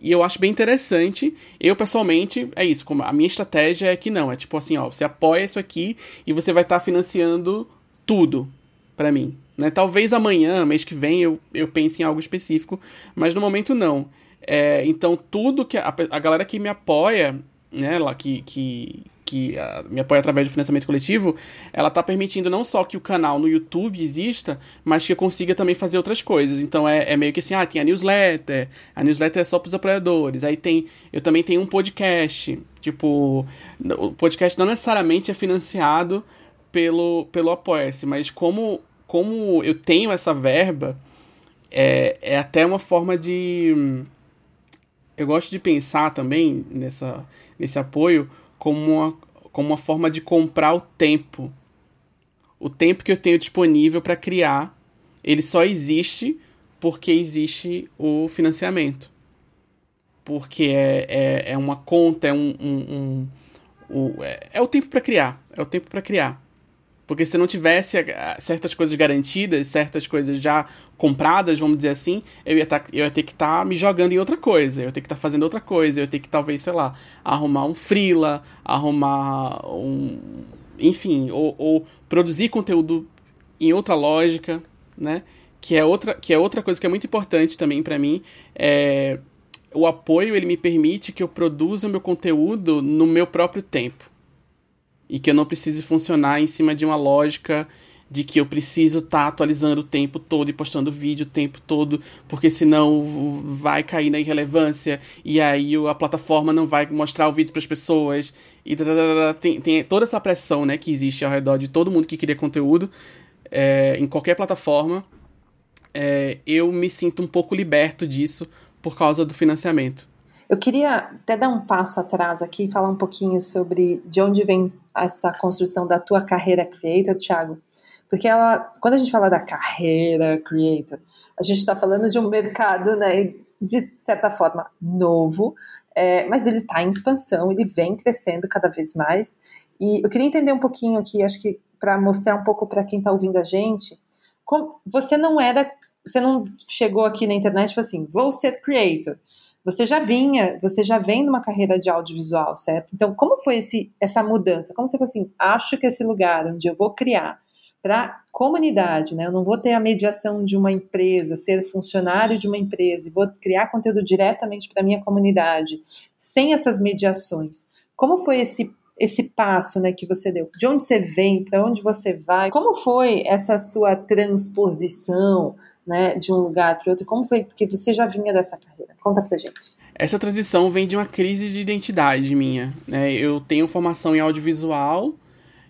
E eu acho bem interessante. Eu, pessoalmente, é isso. Como a minha estratégia é que não. É tipo assim, ó, você apoia isso aqui e você vai estar tá financiando tudo para mim. Né? Talvez amanhã, mês que vem, eu, eu pense em algo específico, mas no momento não. É, então, tudo que. A, a galera que me apoia, né, lá, que, que, que uh, me apoia através do financiamento coletivo, ela está permitindo não só que o canal no YouTube exista, mas que eu consiga também fazer outras coisas. Então é, é meio que assim, ah, tem a newsletter, a newsletter é só para os apoiadores. Aí tem, eu também tenho um podcast, tipo, o podcast não necessariamente é financiado pelo, pelo Apoia-se, mas como, como eu tenho essa verba, é, é até uma forma de. Eu gosto de pensar também nessa, nesse apoio como uma, como uma forma de comprar o tempo. O tempo que eu tenho disponível para criar, ele só existe porque existe o financiamento. Porque é, é, é uma conta, é um. um, um o, é, é o tempo para criar. É o tempo para criar. Porque se não tivesse eh, certas coisas garantidas, certas coisas já compradas, vamos dizer assim, eu ia, tá, eu ia ter que estar tá me jogando em outra coisa, eu ia ter que estar tá fazendo outra coisa, eu ia ter que talvez, sei lá, arrumar um freela, arrumar um. Enfim, ou, ou produzir conteúdo em outra lógica, né? Que é outra, que é outra coisa que é muito importante também para mim. É, o apoio ele me permite que eu produza meu conteúdo no meu próprio tempo e que eu não precise funcionar em cima de uma lógica de que eu preciso estar tá atualizando o tempo todo e postando vídeo o tempo todo, porque senão vai cair na irrelevância e aí a plataforma não vai mostrar o vídeo para as pessoas e tem, tem, toda essa pressão né, que existe ao redor de todo mundo que cria conteúdo é, em qualquer plataforma. É, eu me sinto um pouco liberto disso por causa do financiamento.
Eu queria até dar um passo atrás aqui e falar um pouquinho sobre de onde vem essa construção da tua carreira creator, Thiago. Porque ela, quando a gente fala da carreira creator, a gente está falando de um mercado, né, de certa forma, novo, é, mas ele está em expansão, ele vem crescendo cada vez mais. E eu queria entender um pouquinho aqui, acho que para mostrar um pouco para quem está ouvindo a gente, como, você não era, você não chegou aqui na internet e falou assim, vou ser creator você já vinha, você já vem numa carreira de audiovisual, certo? Então, como foi esse, essa mudança? Como você falou assim, acho que esse lugar onde eu vou criar para comunidade, né? Eu não vou ter a mediação de uma empresa, ser funcionário de uma empresa e vou criar conteúdo diretamente para minha comunidade, sem essas mediações. Como foi esse esse passo, né, que você deu? De onde você vem, para onde você vai? Como foi essa sua transposição né, de um lugar para outro? Como foi que você já vinha dessa carreira? Conta pra gente.
Essa transição vem de uma crise de identidade minha. Né? Eu tenho formação em audiovisual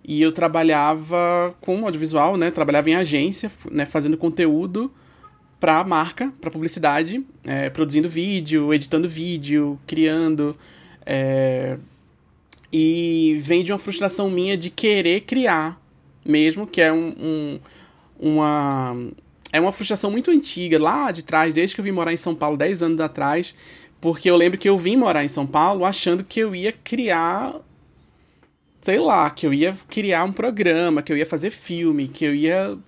e eu trabalhava com audiovisual, né? Trabalhava em agência, né? fazendo conteúdo para marca, para publicidade, é, produzindo vídeo, editando vídeo, criando. É... E vem de uma frustração minha de querer criar mesmo, que é um, um uma é uma frustração muito antiga, lá de trás, desde que eu vim morar em São Paulo 10 anos atrás, porque eu lembro que eu vim morar em São Paulo achando que eu ia criar. Sei lá, que eu ia criar um programa, que eu ia fazer filme, que eu ia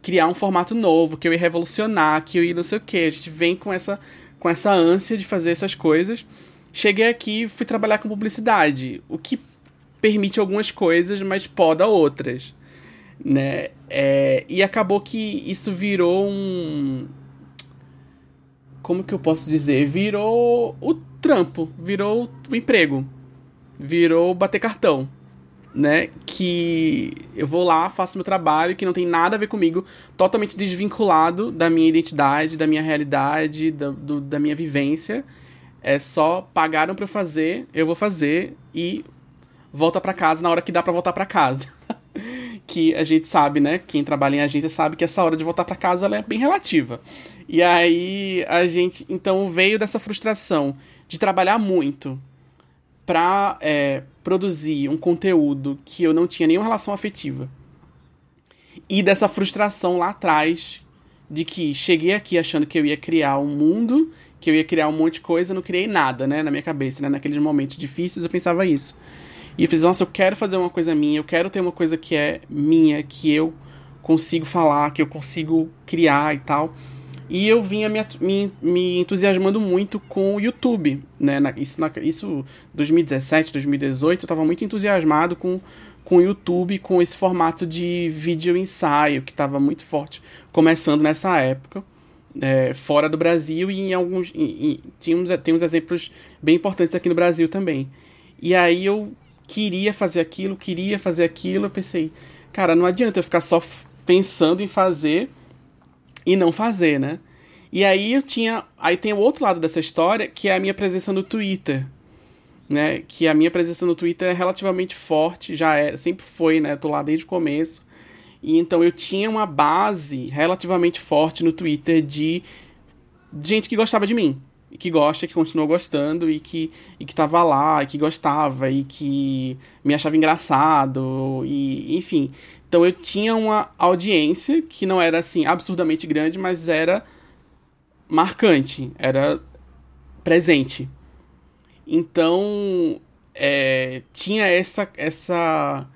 criar um formato novo, que eu ia revolucionar, que eu ia não sei o que. A gente vem com essa, com essa ânsia de fazer essas coisas. Cheguei aqui e fui trabalhar com publicidade, o que permite algumas coisas, mas poda outras né? É, e acabou que isso virou um. Como que eu posso dizer? Virou o trampo, virou o emprego, virou bater cartão, né? Que eu vou lá, faço meu trabalho, que não tem nada a ver comigo, totalmente desvinculado da minha identidade, da minha realidade, da, do, da minha vivência. É só pagaram para eu fazer, eu vou fazer e volta para casa na hora que dá para voltar para casa. que a gente sabe, né? Quem trabalha em agência sabe que essa hora de voltar para casa é bem relativa. E aí a gente então veio dessa frustração de trabalhar muito para é, produzir um conteúdo que eu não tinha nenhuma relação afetiva. E dessa frustração lá atrás de que cheguei aqui achando que eu ia criar um mundo, que eu ia criar um monte de coisa, não criei nada, né, na minha cabeça, né? Naqueles momentos difíceis eu pensava isso. E fiz, nossa, eu quero fazer uma coisa minha, eu quero ter uma coisa que é minha, que eu consigo falar, que eu consigo criar e tal. E eu vinha me, me, me entusiasmando muito com o YouTube, né? Na, isso, na, isso 2017, 2018, eu estava muito entusiasmado com, com o YouTube, com esse formato de vídeo ensaio, que estava muito forte, começando nessa época. É, fora do Brasil e em alguns. Em, em, uns, tem uns exemplos bem importantes aqui no Brasil também. E aí eu queria fazer aquilo, queria fazer aquilo. Eu pensei, cara, não adianta eu ficar só pensando em fazer e não fazer, né? E aí eu tinha. Aí tem o outro lado dessa história, que é a minha presença no Twitter. Né? Que a minha presença no Twitter é relativamente forte, já é, sempre foi, né? Eu tô lá desde o começo. E então eu tinha uma base relativamente forte no Twitter de gente que gostava de mim e que gosta, que continua gostando e que, e que tava lá, e que gostava, e que me achava engraçado, e enfim. Então eu tinha uma audiência que não era assim absurdamente grande, mas era marcante, era presente. Então é, tinha essa, essa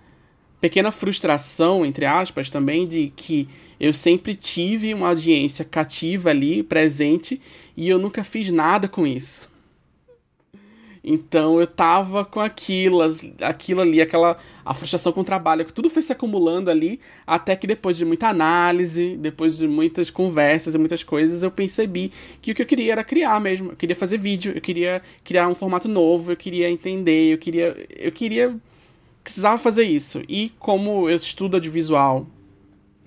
pequena frustração, entre aspas, também, de que eu sempre tive uma audiência cativa ali, presente, e eu nunca fiz nada com isso. Então eu tava com aquilo, aquilo ali, aquela a frustração com o trabalho, que tudo foi se acumulando ali, até que depois de muita análise, depois de muitas conversas e muitas coisas, eu percebi que o que eu queria era criar mesmo. Eu queria fazer vídeo, eu queria criar um formato novo, eu queria entender, eu queria eu queria precisava fazer isso. E como eu estudo audiovisual,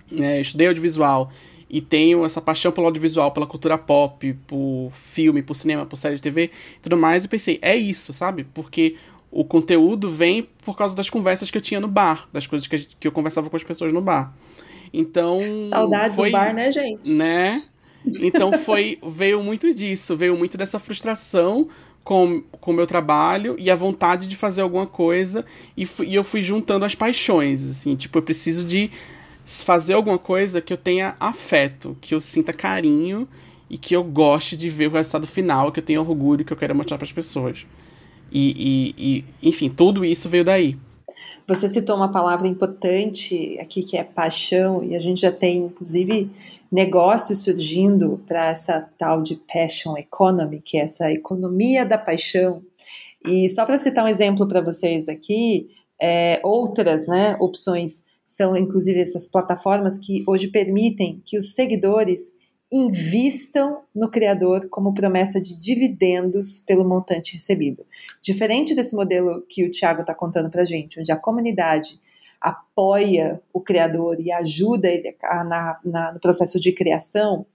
né, eu estudei audiovisual e tenho essa paixão pelo audiovisual, pela cultura pop, por filme, por cinema, por série de TV e tudo mais, eu pensei, é isso, sabe? Porque o conteúdo vem por causa das conversas que eu tinha no bar, das coisas que, que eu conversava com as pessoas no bar. Então.
Saudades foi, do bar, né, gente?
Né? Então foi. veio muito disso, veio muito dessa frustração com o meu trabalho e a vontade de fazer alguma coisa. E, fui, e eu fui juntando as paixões, assim, tipo, eu preciso de fazer alguma coisa que eu tenha afeto, que eu sinta carinho e que eu goste de ver o resultado final, que eu tenha orgulho, que eu quero mostrar para as pessoas. E, e, e, enfim, tudo isso veio daí.
Você citou uma palavra importante aqui que é paixão, e a gente já tem, inclusive, negócios surgindo para essa tal de passion economy, que é essa economia da paixão. E só para citar um exemplo para vocês aqui, é, outras né, opções são inclusive essas plataformas que hoje permitem que os seguidores invistam no criador como promessa de dividendos pelo montante recebido. Diferente desse modelo que o Thiago está contando para gente, onde a comunidade apoia o criador e ajuda ele a, na, na, no processo de criação,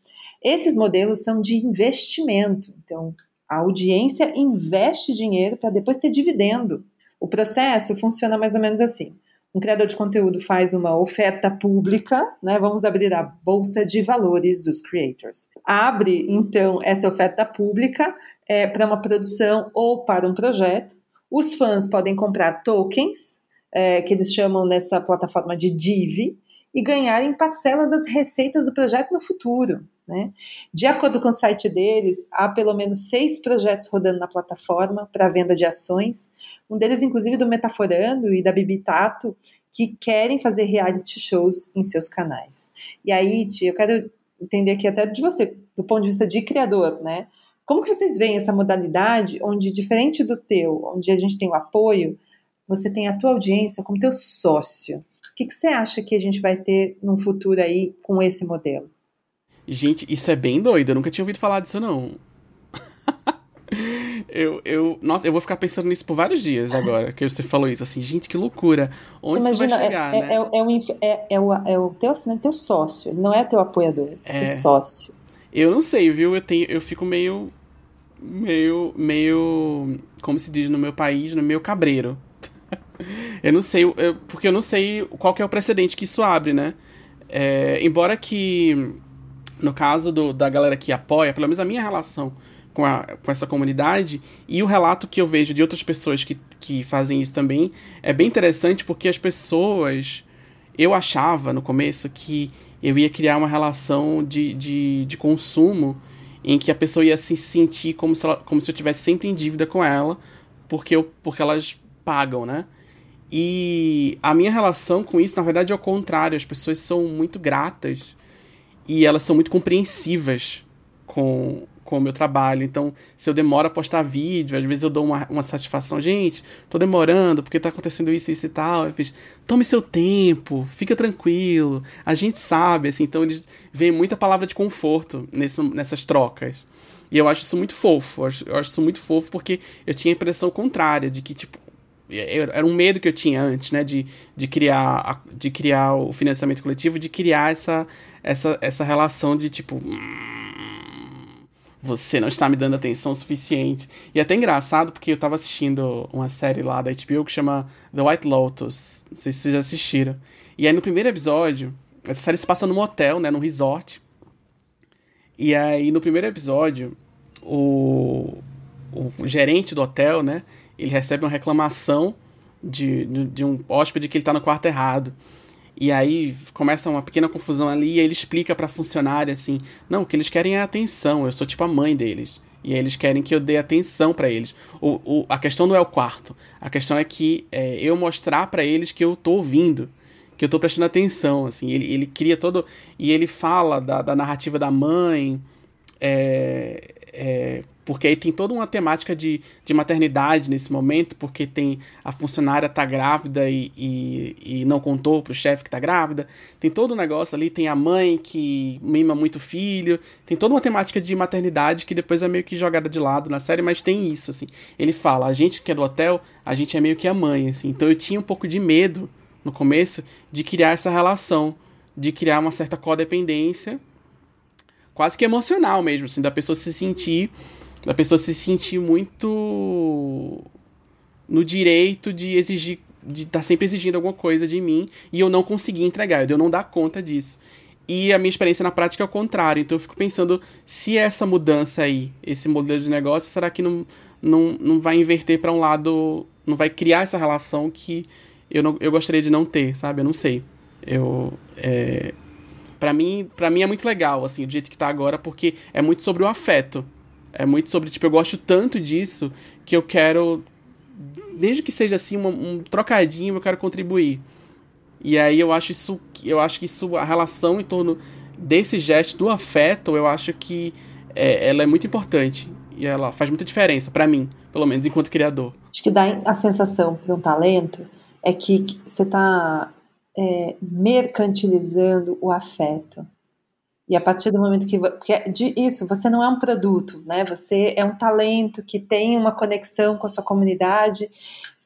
esses modelos são de investimento. Então, a audiência investe dinheiro para depois ter dividendo. O processo funciona mais ou menos assim um criador de conteúdo faz uma oferta pública, né? Vamos abrir a bolsa de valores dos creators. Abre então essa oferta pública é, para uma produção ou para um projeto. Os fãs podem comprar tokens, é, que eles chamam nessa plataforma de DIV, e ganhar em parcelas das receitas do projeto no futuro. Né? De acordo com o site deles, há pelo menos seis projetos rodando na plataforma para venda de ações, um deles, inclusive, do Metaforando e da Bibi Tato, que querem fazer reality shows em seus canais. E aí, tia, eu quero entender aqui até de você, do ponto de vista de criador, né? Como que vocês veem essa modalidade onde, diferente do teu, onde a gente tem o apoio, você tem a tua audiência como teu sócio? O que, que você acha que a gente vai ter num futuro aí com esse modelo?
Gente, isso é bem doido. Eu nunca tinha ouvido falar disso, não. eu, eu, nossa, eu vou ficar pensando nisso por vários dias agora que você falou isso. Assim, gente, que loucura. Onde imagina, isso vai chegar,
é,
né?
É, é, é, é, o, é o teu assinante, teu sócio. Não é teu apoiador, é teu sócio.
Eu não sei, viu? Eu, tenho, eu fico meio. Meio. Meio. Como se diz no meu país, no meio cabreiro. eu não sei, eu, porque eu não sei qual que é o precedente que isso abre, né? É, embora que no caso do, da galera que apoia, pelo menos a minha relação com, a, com essa comunidade e o relato que eu vejo de outras pessoas que, que fazem isso também é bem interessante porque as pessoas. Eu achava no começo que eu ia criar uma relação de, de, de consumo em que a pessoa ia se sentir como se, ela, como se eu estivesse sempre em dívida com ela porque, eu, porque elas pagam, né? E a minha relação com isso, na verdade, é o contrário. As pessoas são muito gratas e elas são muito compreensivas com, com o meu trabalho. Então, se eu demoro a postar vídeo, às vezes eu dou uma, uma satisfação. Gente, tô demorando porque tá acontecendo isso, isso e tal. Eu fiz, tome seu tempo, fica tranquilo. A gente sabe, assim. Então, eles veem muita palavra de conforto nesse, nessas trocas. E eu acho isso muito fofo. Eu acho, eu acho isso muito fofo porque eu tinha a impressão contrária de que, tipo, era um medo que eu tinha antes, né, de, de, criar, de criar o financiamento coletivo, de criar essa, essa, essa relação de tipo. Hum, você não está me dando atenção suficiente. E é até engraçado porque eu tava assistindo uma série lá da HBO que chama The White Lotus. Não sei se vocês já assistiram. E aí no primeiro episódio, essa série se passa num hotel, né, num resort. E aí no primeiro episódio, o, o gerente do hotel, né, ele recebe uma reclamação de, de, de um hóspede que ele está no quarto errado. E aí começa uma pequena confusão ali e ele explica pra funcionária assim: Não, o que eles querem é atenção, eu sou tipo a mãe deles. E aí eles querem que eu dê atenção para eles. O, o, a questão não é o quarto. A questão é que é, eu mostrar para eles que eu tô ouvindo, que eu tô prestando atenção. Assim, ele, ele cria todo. E ele fala da, da narrativa da mãe. É, é, porque aí tem toda uma temática de, de maternidade nesse momento, porque tem a funcionária tá grávida e, e, e não contou pro chefe que tá grávida. Tem todo um negócio ali, tem a mãe que mima muito o filho. Tem toda uma temática de maternidade que depois é meio que jogada de lado na série, mas tem isso, assim. Ele fala, a gente que é do hotel, a gente é meio que a mãe, assim. Então eu tinha um pouco de medo no começo de criar essa relação, de criar uma certa codependência, quase que emocional mesmo, assim, da pessoa se sentir da pessoa se sentir muito no direito de exigir, de estar tá sempre exigindo alguma coisa de mim e eu não conseguir entregar, eu não dar conta disso. E a minha experiência na prática é o contrário. Então eu fico pensando se essa mudança aí, esse modelo de negócio, será que não, não, não vai inverter para um lado, não vai criar essa relação que eu, não, eu gostaria de não ter, sabe? Eu não sei. Eu. É, para mim, para mim é muito legal, assim, do jeito que tá agora, porque é muito sobre o afeto. É muito sobre, tipo, eu gosto tanto disso que eu quero, desde que seja assim, um, um trocadinho, eu quero contribuir. E aí eu acho isso, eu acho que isso, a relação em torno desse gesto do afeto, eu acho que é, ela é muito importante. E ela faz muita diferença para mim, pelo menos enquanto criador.
Acho que dá a sensação para um talento é que você está é, mercantilizando o afeto. E a partir do momento que. Porque é de isso, você não é um produto, né? Você é um talento que tem uma conexão com a sua comunidade.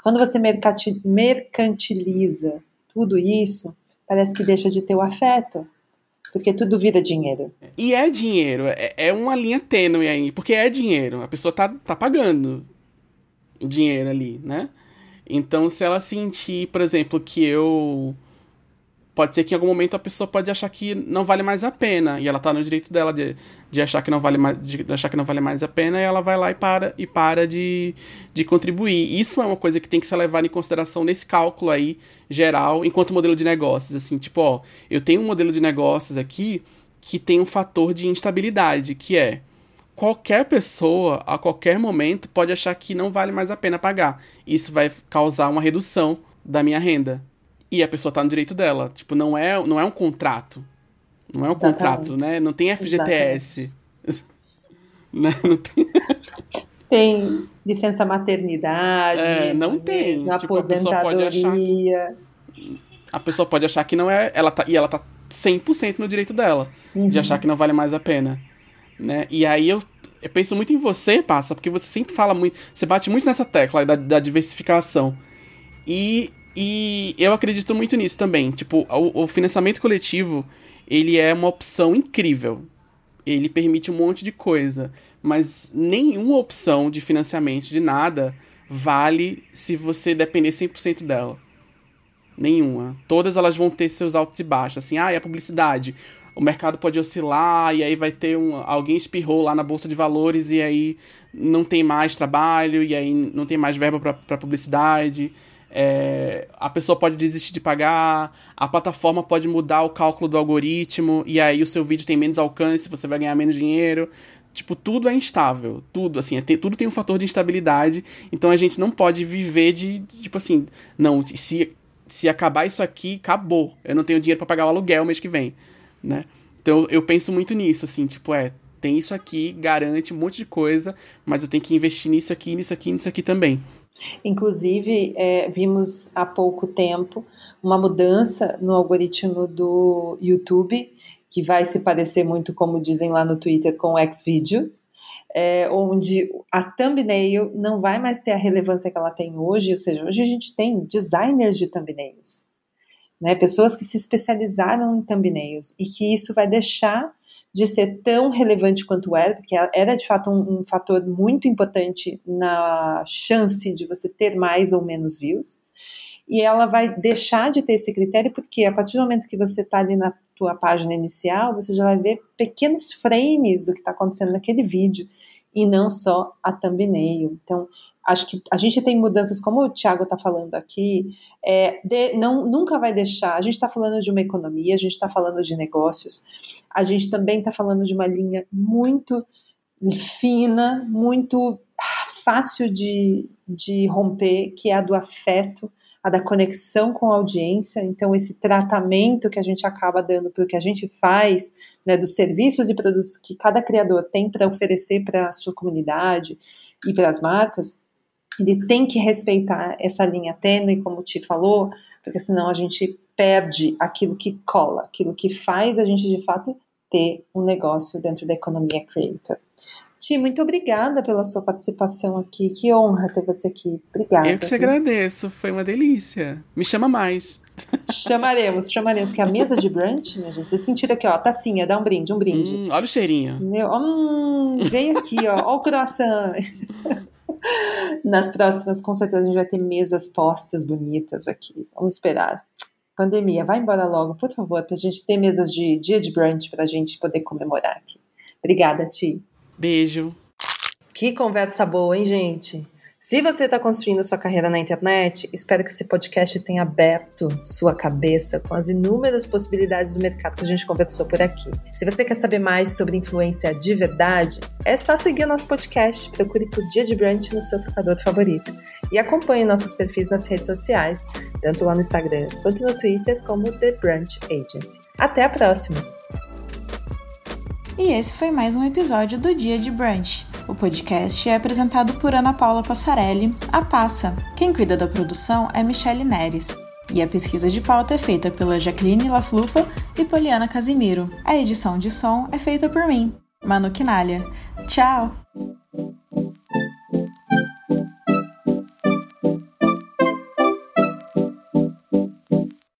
Quando você mercantiliza tudo isso, parece que deixa de ter o afeto. Porque tudo vira dinheiro.
E é dinheiro, é, é uma linha tênue aí, porque é dinheiro. A pessoa tá, tá pagando dinheiro ali, né? Então, se ela sentir, por exemplo, que eu pode ser que em algum momento a pessoa pode achar que não vale mais a pena e ela tá no direito dela de, de achar que não vale mais de achar que não vale mais a pena e ela vai lá e para e para de, de contribuir. Isso é uma coisa que tem que ser levada em consideração nesse cálculo aí geral enquanto modelo de negócios. Assim tipo ó eu tenho um modelo de negócios aqui que tem um fator de instabilidade que é qualquer pessoa a qualquer momento pode achar que não vale mais a pena pagar. Isso vai causar uma redução da minha renda e a pessoa tá no direito dela. Tipo, não é, não é um contrato. Não é um Exatamente. contrato, né? Não tem FGTS.
não, não tem. tem licença maternidade.
É, não tem.
Tipo, aposentadoria.
A pessoa, que, a pessoa pode achar que não é. Ela tá, e ela tá 100% no direito dela. Uhum. De achar que não vale mais a pena. Né? E aí eu, eu penso muito em você, passa, porque você sempre fala muito. Você bate muito nessa tecla da, da diversificação. E e eu acredito muito nisso também. Tipo, o, o, financiamento coletivo, ele é uma opção incrível. Ele permite um monte de coisa. Mas nenhuma opção de financiamento de nada vale se você depender 100% dela. Nenhuma. Todas elas vão ter seus altos e baixos. Assim, ah, e a publicidade. O mercado pode oscilar e aí vai ter um. Alguém espirrou lá na bolsa de valores e aí não tem mais trabalho e aí não tem mais verba para publicidade é, a pessoa pode desistir de pagar, a plataforma pode mudar o cálculo do algoritmo, e aí o seu vídeo tem menos alcance, você vai ganhar menos dinheiro. Tipo, tudo é instável. Tudo, assim, é, tudo tem um fator de instabilidade. Então a gente não pode viver de, de, tipo assim, não, se, se acabar isso aqui, acabou. Eu não tenho dinheiro para pagar o aluguel mês que vem, né? Então eu penso muito nisso, assim, tipo, é, tem isso aqui, garante um monte de coisa, mas eu tenho que investir nisso aqui, nisso aqui, nisso aqui também.
Inclusive, é, vimos há pouco tempo uma mudança no algoritmo do YouTube, que vai se parecer muito, como dizem lá no Twitter, com o Xvideos, é, onde a thumbnail não vai mais ter a relevância que ela tem hoje, ou seja, hoje a gente tem designers de thumbnails, né, pessoas que se especializaram em thumbnails, e que isso vai deixar de ser tão relevante quanto era, porque era de fato um, um, fator muito importante na chance de você ter mais ou menos views. E ela vai deixar de ter esse critério porque a partir do momento que você está ali na tua página inicial, você já vai ver pequenos frames do que está acontecendo naquele vídeo e não só a thumbnail. Então, acho que a gente tem mudanças, como o Thiago está falando aqui, é, de, não, nunca vai deixar. A gente está falando de uma economia, a gente está falando de negócios, a gente também está falando de uma linha muito fina, muito fácil de, de romper, que é a do afeto, a da conexão com a audiência. Então, esse tratamento que a gente acaba dando para o que a gente faz, né, dos serviços e produtos que cada criador tem para oferecer para a sua comunidade e para as marcas, ele tem que respeitar essa linha tênue, como o Ti falou, porque senão a gente perde aquilo que cola, aquilo que faz a gente de fato ter um negócio dentro da economia creator. Ti, muito obrigada pela sua participação aqui. Que honra ter você aqui. Obrigada.
Eu que te agradeço, foi uma delícia. Me chama mais.
Chamaremos, chamaremos, que a mesa de brunch, minha gente, vocês sentiram aqui, ó, tacinha, dá um brinde, um brinde.
Hum, olha o cheirinho.
Meu, hum, vem aqui, ó, ó o croissant. Nas próximas, com certeza, a gente vai ter mesas postas bonitas aqui. Vamos esperar. Pandemia, vai embora logo, por favor, pra gente ter mesas de dia de brunch pra gente poder comemorar aqui. Obrigada, Ti.
Beijo.
Que conversa boa, hein, gente? Se você está construindo sua carreira na internet, espero que esse podcast tenha aberto sua cabeça com as inúmeras possibilidades do mercado que a gente conversou por aqui. Se você quer saber mais sobre influência de verdade, é só seguir nosso podcast, procure por Dia de Brunch no seu tocador favorito e acompanhe nossos perfis nas redes sociais, tanto lá no Instagram quanto no Twitter, como The Brunch Agency. Até a próxima!
E esse foi mais um episódio do Dia de Brunch. O podcast é apresentado por Ana Paula Passarelli, a Passa. Quem cuida da produção é Michele Neres. E a pesquisa de pauta é feita pela Jaqueline Laflufa e Poliana Casimiro. A edição de som é feita por mim, Manu Quinalha. Tchau!